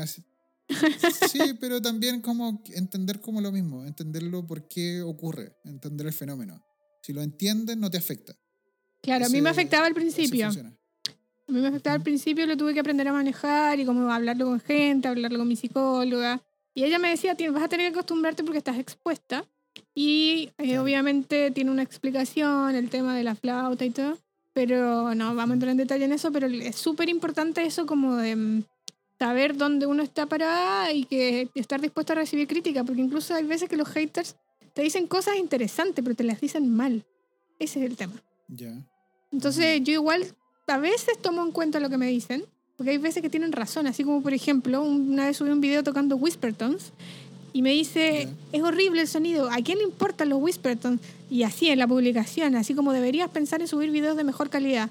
sí, pero también como entender como lo mismo, entenderlo por qué ocurre, entender el fenómeno. Si lo entiendes, no te afecta. Claro, a mí me afectaba al principio. A mí me afectaba al principio, lo tuve que aprender a manejar y como hablarlo con gente, hablarlo con mi psicóloga. Y ella me decía, vas a tener que acostumbrarte porque estás expuesta. Y eh, obviamente tiene una explicación, el tema de la flauta y todo. Pero no, vamos a entrar en detalle en eso, pero es súper importante eso como de mm, saber dónde uno está parada y que estar dispuesto a recibir crítica, porque incluso hay veces que los haters te dicen cosas interesantes, pero te las dicen mal. Ese es el tema. Ya. Entonces yo igual a veces tomo en cuenta lo que me dicen, porque hay veces que tienen razón, así como por ejemplo, una vez subí un video tocando Whispertones y me dice, es horrible el sonido, ¿a quién le importan los Whispertones? Y así en la publicación, así como deberías pensar en subir videos de mejor calidad.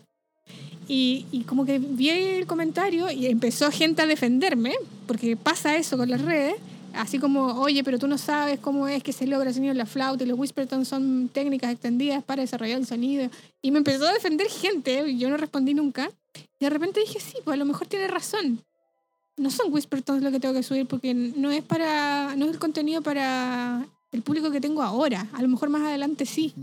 Y, y, como que vi el comentario y empezó gente a defenderme, porque pasa eso con las redes, Así como, oye, pero tú no sabes cómo es que se logra el sonido en la flauta y los whispertones son técnicas extendidas para desarrollar el sonido. Y me empezó a defender gente yo no respondí nunca. Y de repente dije, sí, pues a lo mejor tiene razón. No son whispertones lo que tengo que subir porque no es para no es el contenido para el público que tengo ahora. A lo mejor más adelante sí.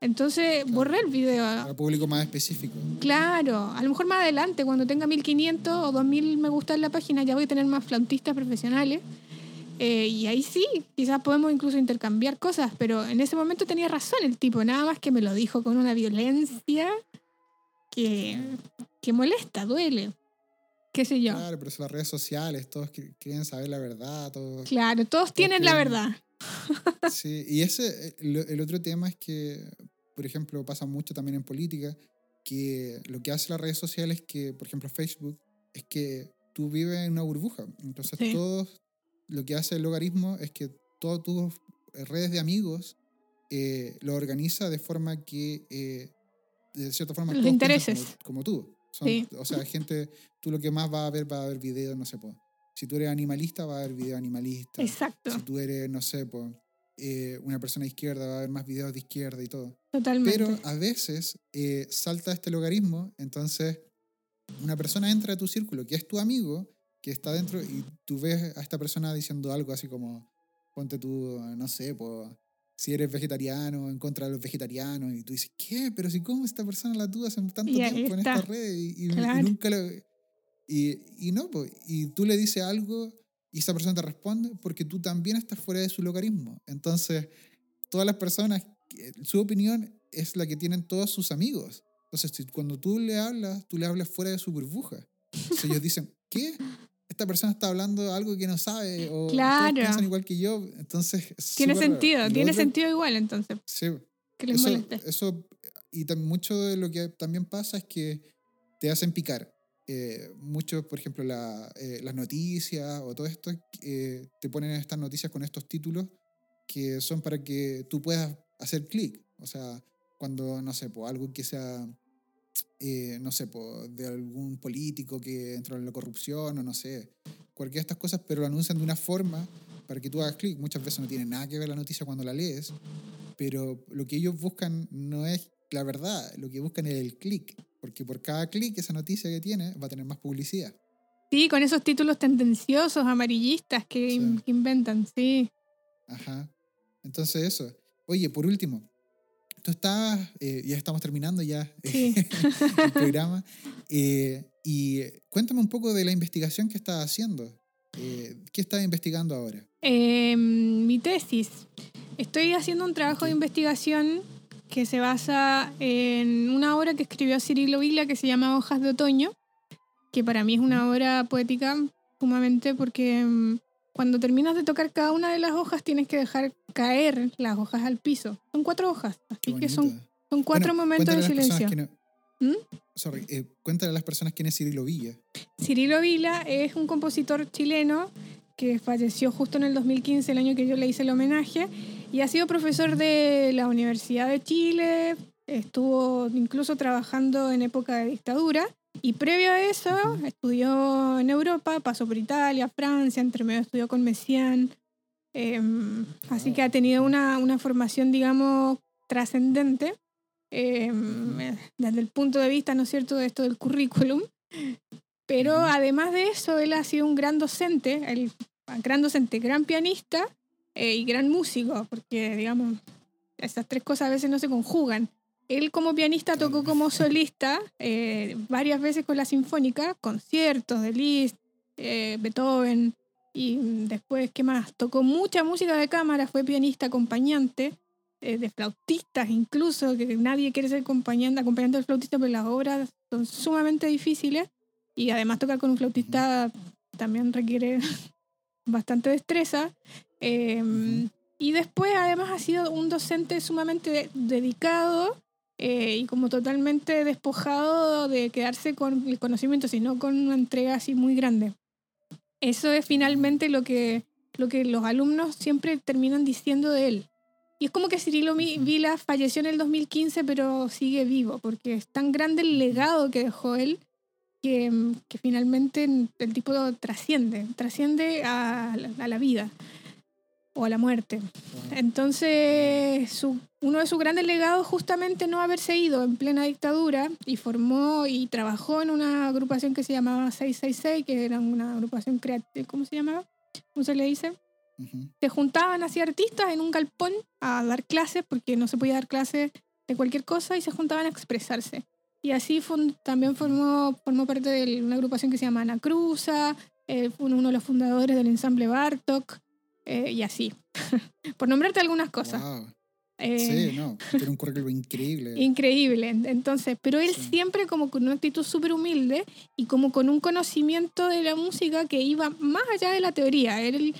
Entonces borré el video. Para público más específico. Claro, a lo mejor más adelante, cuando tenga 1500 o 2000 me gusta en la página, ya voy a tener más flautistas profesionales. Eh, y ahí sí, quizás podemos incluso intercambiar cosas, pero en ese momento tenía razón el tipo, nada más que me lo dijo con una violencia que, que molesta, duele. ¿Qué sé yo? Claro, pero son las redes sociales, todos quieren saber la verdad. Todos, claro, todos, tienen la verdad. Sí, y ese, el otro tema es que por ejemplo, pasa mucho también en política, que lo que hace las redes sociales, que, por ejemplo, Facebook, es que tú vives en una burbuja. Entonces, todo lo que hace el logaritmo es que todas tus redes de amigos eh, lo organiza de forma que, eh, de cierta forma, los intereses. Como, tú. O sea, gente, tú lo que más va a ver, va a ver videos, no sé, pues. Si tú eres animalista, va a ver videos animalistas. Exacto. Si tú eres, no sé, pues eh, una persona de izquierda, va a ver más videos de izquierda y todo. Totalmente. Pero a veces eh, salta este logaritmo, entonces una persona entra a tu círculo, que es tu amigo, que está dentro, y tú ves a esta persona diciendo algo así como, ponte tú, no sé, pues, si eres vegetariano, en contra de los vegetarianos, y tú dices, ¿qué? Pero si cómo esta persona la tuvo hace tanto tiempo en esta red y, nunca lo... Y, y no, pues, y tú le dices algo y esa persona te responde porque tú también estás fuera de su logaritmo. Entonces, todas las personas, su opinión es la que tienen todos sus amigos. Entonces, cuando tú le hablas, tú le hablas fuera de su burbuja. Entonces, ellos dicen, ¿qué? Esta persona está hablando algo que no sabe o claro. piensan igual que yo. Entonces, tiene sentido, tiene sentido igual entonces. Sí. Que les eso, eso, y mucho de lo que también pasa es que te hacen picar. Eh, muchos, por ejemplo, la, eh, las noticias o todo esto, eh, te ponen estas noticias con estos títulos que son para que tú puedas hacer clic. O sea, cuando, no sé, por algo que sea, no sé, por, de algún político que entró en la corrupción o no sé, cualquiera de estas cosas, pero lo anuncian de una forma para que tú hagas clic. Muchas veces no tiene nada que ver la noticia cuando la lees, pero lo que ellos buscan no es la verdad, lo que buscan es el clic porque por cada clic esa noticia que tiene va a tener más publicidad. Sí, con esos títulos tendenciosos, amarillistas que inventan, sí. Ajá. Entonces eso. Oye, por último, tú estás, eh, ya estamos terminando ya eh, el programa, eh, y cuéntame un poco de la investigación que estás haciendo. ¿Qué estás investigando ahora? Em, mi tesis. Estoy haciendo un trabajo de investigación que se basa en una obra que escribió Cirilo Vila que se llama Hojas de Otoño, que para mí es una obra poética sumamente porque mm, cuando terminas de tocar cada una de las hojas tienes que dejar caer las hojas al piso. Son cuatro hojas, así que son, son cuatro momentos de silencio. ¿Mm? Sorry, eh, cuéntale a las personas quién es Cirilo Villa. Cirilo Vila es un compositor chileno que falleció justo en el 2015, el año que yo le hice el homenaje, y ha sido profesor de la Universidad de Chile, estuvo incluso trabajando en época de dictadura, y previo a eso estudió en Europa, pasó por Italia, Francia, entre medio estudió con Messiaen, em, así que ha tenido una, una formación, digamos, trascendente em, desde el punto de vista, ¿no es cierto?, de esto del currículum. Pero además de eso, él ha sido un gran docente, el gran docente, gran pianista eh, y gran músico, porque, digamos, esas tres cosas a veces no se conjugan. Él como pianista tocó como solista eh, varias veces con la Sinfónica, conciertos de Liszt, eh, Beethoven, y después, ¿qué más? Tocó mucha música de cámara, fue pianista acompañante, de flautistas incluso, que nadie quiere ser acompañante, acompañante del flautista, pero las obras son sumamente difíciles. Y además tocar con un flautista también requiere bastante destreza. Em, y después además ha sido un docente sumamente dedicado eh, y como totalmente despojado de quedarse con el conocimiento, sino con una entrega así muy grande. Eso es finalmente lo que, lo que los alumnos siempre terminan diciendo de él. Y es como que Cirilo Vila falleció en el 2015, pero sigue vivo, porque es tan grande el legado que dejó él que, que finalmente el tipo trasciende, trasciende a, a la vida o a la muerte. Entonces, su, uno de sus grandes legados justamente no haberse ido en plena dictadura y formó y trabajó en una agrupación que se llamaba 666, que era una agrupación creativa, ¿cómo se llamaba? ¿Cómo se le dice? Se juntaban así artistas en un galpón a dar clases, porque no se podía dar clases de cualquier cosa, y se juntaban a expresarse. Y así también formó, formó parte de una agrupación que se llama Ana Cruza, eh, fue uno de los fundadores del ensamble Bartok, eh, y así. Por nombrarte algunas cosas. Eh, sí, no, tiene un currículum increíble. Increíble. Entonces, pero él siempre como con una actitud súper humilde y como con un conocimiento de la música que iba más allá de la teoría. Él,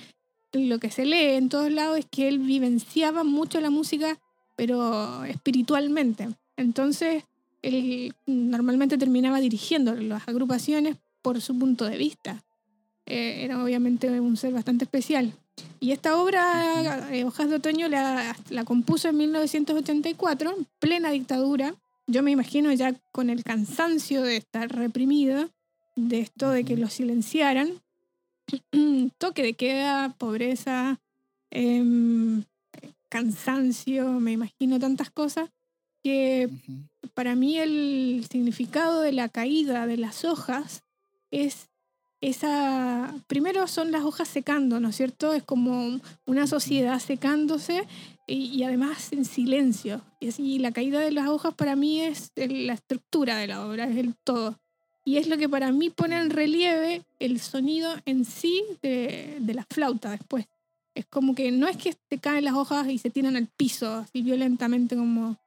lo que se lee en todos lados es que él vivenciaba mucho la música, pero espiritualmente. Entonces, él normalmente terminaba dirigiendo las agrupaciones por su punto de vista. Eh, era obviamente un ser bastante especial. Y esta obra, eh, Hojas de Otoño, la, la compuso en 1984, plena dictadura. Yo me imagino ya con el cansancio de estar reprimido, de esto de que lo silenciaran. Toque de queda, pobreza, em, cansancio, me imagino tantas cosas, que para mí el significado de la caída de las hojas es esa, primero son las hojas secando, ¿no es cierto? Es como una sociedad secándose y, además en silencio. Y así la caída de las hojas para mí es la estructura de la obra, es el todo. Y es lo que para mí pone en relieve el sonido en sí de, de la flauta después. Es como que no es que te caen las hojas y se tiran al piso así violentamente como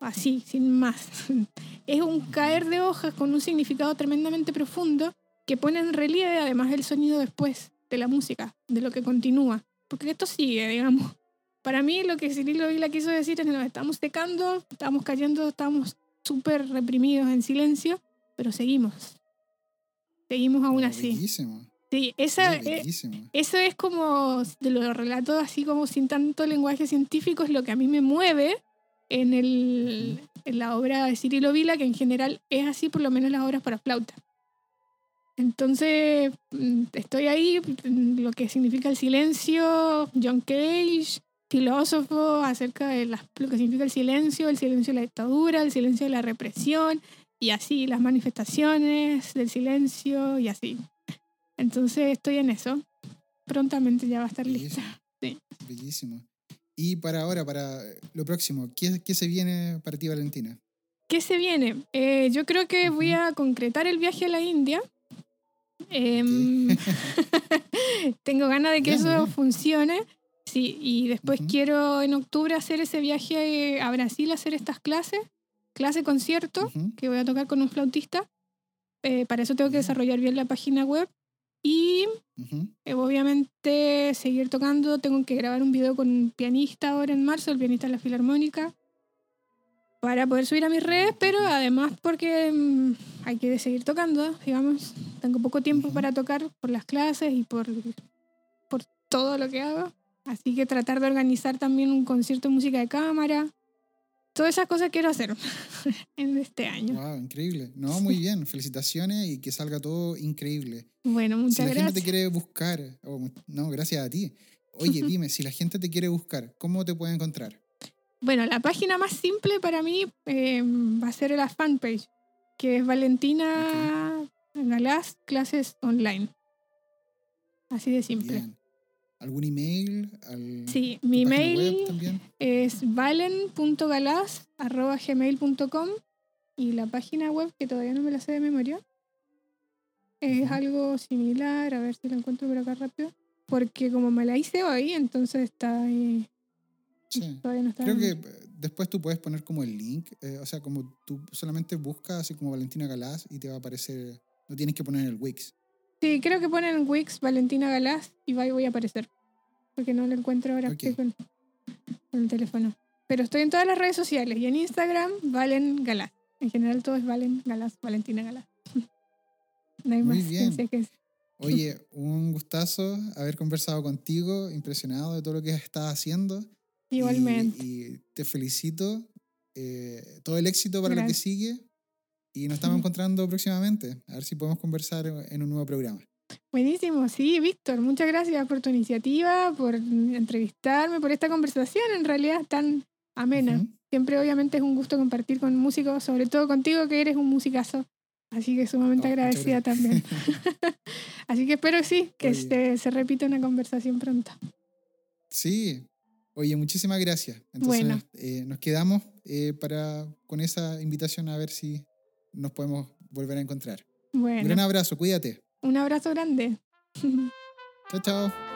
así, sin más. Es un caer de hojas con un significado tremendamente profundo que pone en relieve además el sonido después de la música, de lo que continúa. Porque esto sigue, digamos. Para mí lo que Cirilo Vila quiso decir es que nos estamos secando, estamos cayendo, estamos súper reprimidos en silencio, pero seguimos. Seguimos aún así. Sí, esa, eh, eso es como, de los relatos así como sin tanto lenguaje científico, es lo que a mí me mueve en, el, en la obra de Cirilo Vila, que en general es así, por lo menos las obras para flauta. Entonces, mm, estoy ahí, mm, lo que significa el silencio, John Cage, filósofo acerca de lo que significa el silencio, el silencio de la dictadura, el silencio de la represión, y así las manifestaciones del silencio y así. Entonces estoy en eso. Prontamente ya va a estar lista. Sí. Bellísimo. Y para ahora, para lo próximo, ¿qué, qué se viene para ti, Valentina? ¿Qué se viene? Eh, yo creo que voy a concretar el viaje a la India Em, tengo ganas de que eso funcione. Sí, y después quiero en octubre hacer ese viaje a Brasil, hacer estas clases, clase concierto, que voy a tocar con un flautista. Eh, para eso tengo que desarrollar bien la página web y eh, obviamente seguir tocando. Tengo que grabar un video con un pianista ahora en marzo, el pianista de la Filarmónica para poder subir a mis redes, pero además porque mm, hay que seguir tocando, digamos. Tengo poco tiempo para tocar por las clases y por, por todo lo que hago. Así que tratar de organizar también un concierto de música de cámara. Todas esas cosas quiero hacer en este año. Wow, increíble. No, muy bien. Felicitaciones y que salga todo increíble. Bueno, muchas gracias. Si la gente te quiere buscar, oh, no, gracias a ti. Oye, dime, si la gente te quiere buscar, ¿cómo te puede encontrar? Bueno, la página más simple para mí eh, va a ser la fanpage, que es Valentina Galás Clases Online. Así de simple. ¿Algún email? sí, mi email es valen.galás.gmail.com y la página web, que todavía no me la sé de memoria, es algo similar, a ver si la encuentro por acá rápido, porque como me la hice hoy, entonces está ahí Sí. Creo que después tú puedes poner como el link, eh, o sea, como tú solamente buscas así como Valentina Galás y te va a aparecer, no tienes que poner el Wix. Sí, creo que ponen Wix Valentina Galás y va voy a aparecer. Porque no lo encuentro ahora con, el teléfono. Pero estoy en todas las redes sociales y en Instagram Valen Galás. En general todo es Valen Galás, Valentina Galás. no hay Muy más bien. Que Oye, un gustazo haber conversado contigo, impresionado de todo lo que estás haciendo. Igualmente. Y, te felicito. Eh, todo el éxito para lo que sigue. Y nos estamos encontrando próximamente. A ver si podemos conversar en un nuevo programa. Buenísimo, sí, Víctor, muchas gracias por tu iniciativa, por entrevistarme, por esta conversación en realidad tan amena. Siempre obviamente es un gusto compartir con músicos, sobre todo contigo que eres un musicazo. Así que sumamente oh, agradecida también. Así que espero sí, que se, se repita una conversación pronto. Sí, oye, muchísimas gracias. Entonces eh, nos quedamos eh, para, con esa invitación a ver si nos podemos volver a encontrar. Bueno. Un gran abrazo, cuídate. Un abrazo grande. Chao, chao.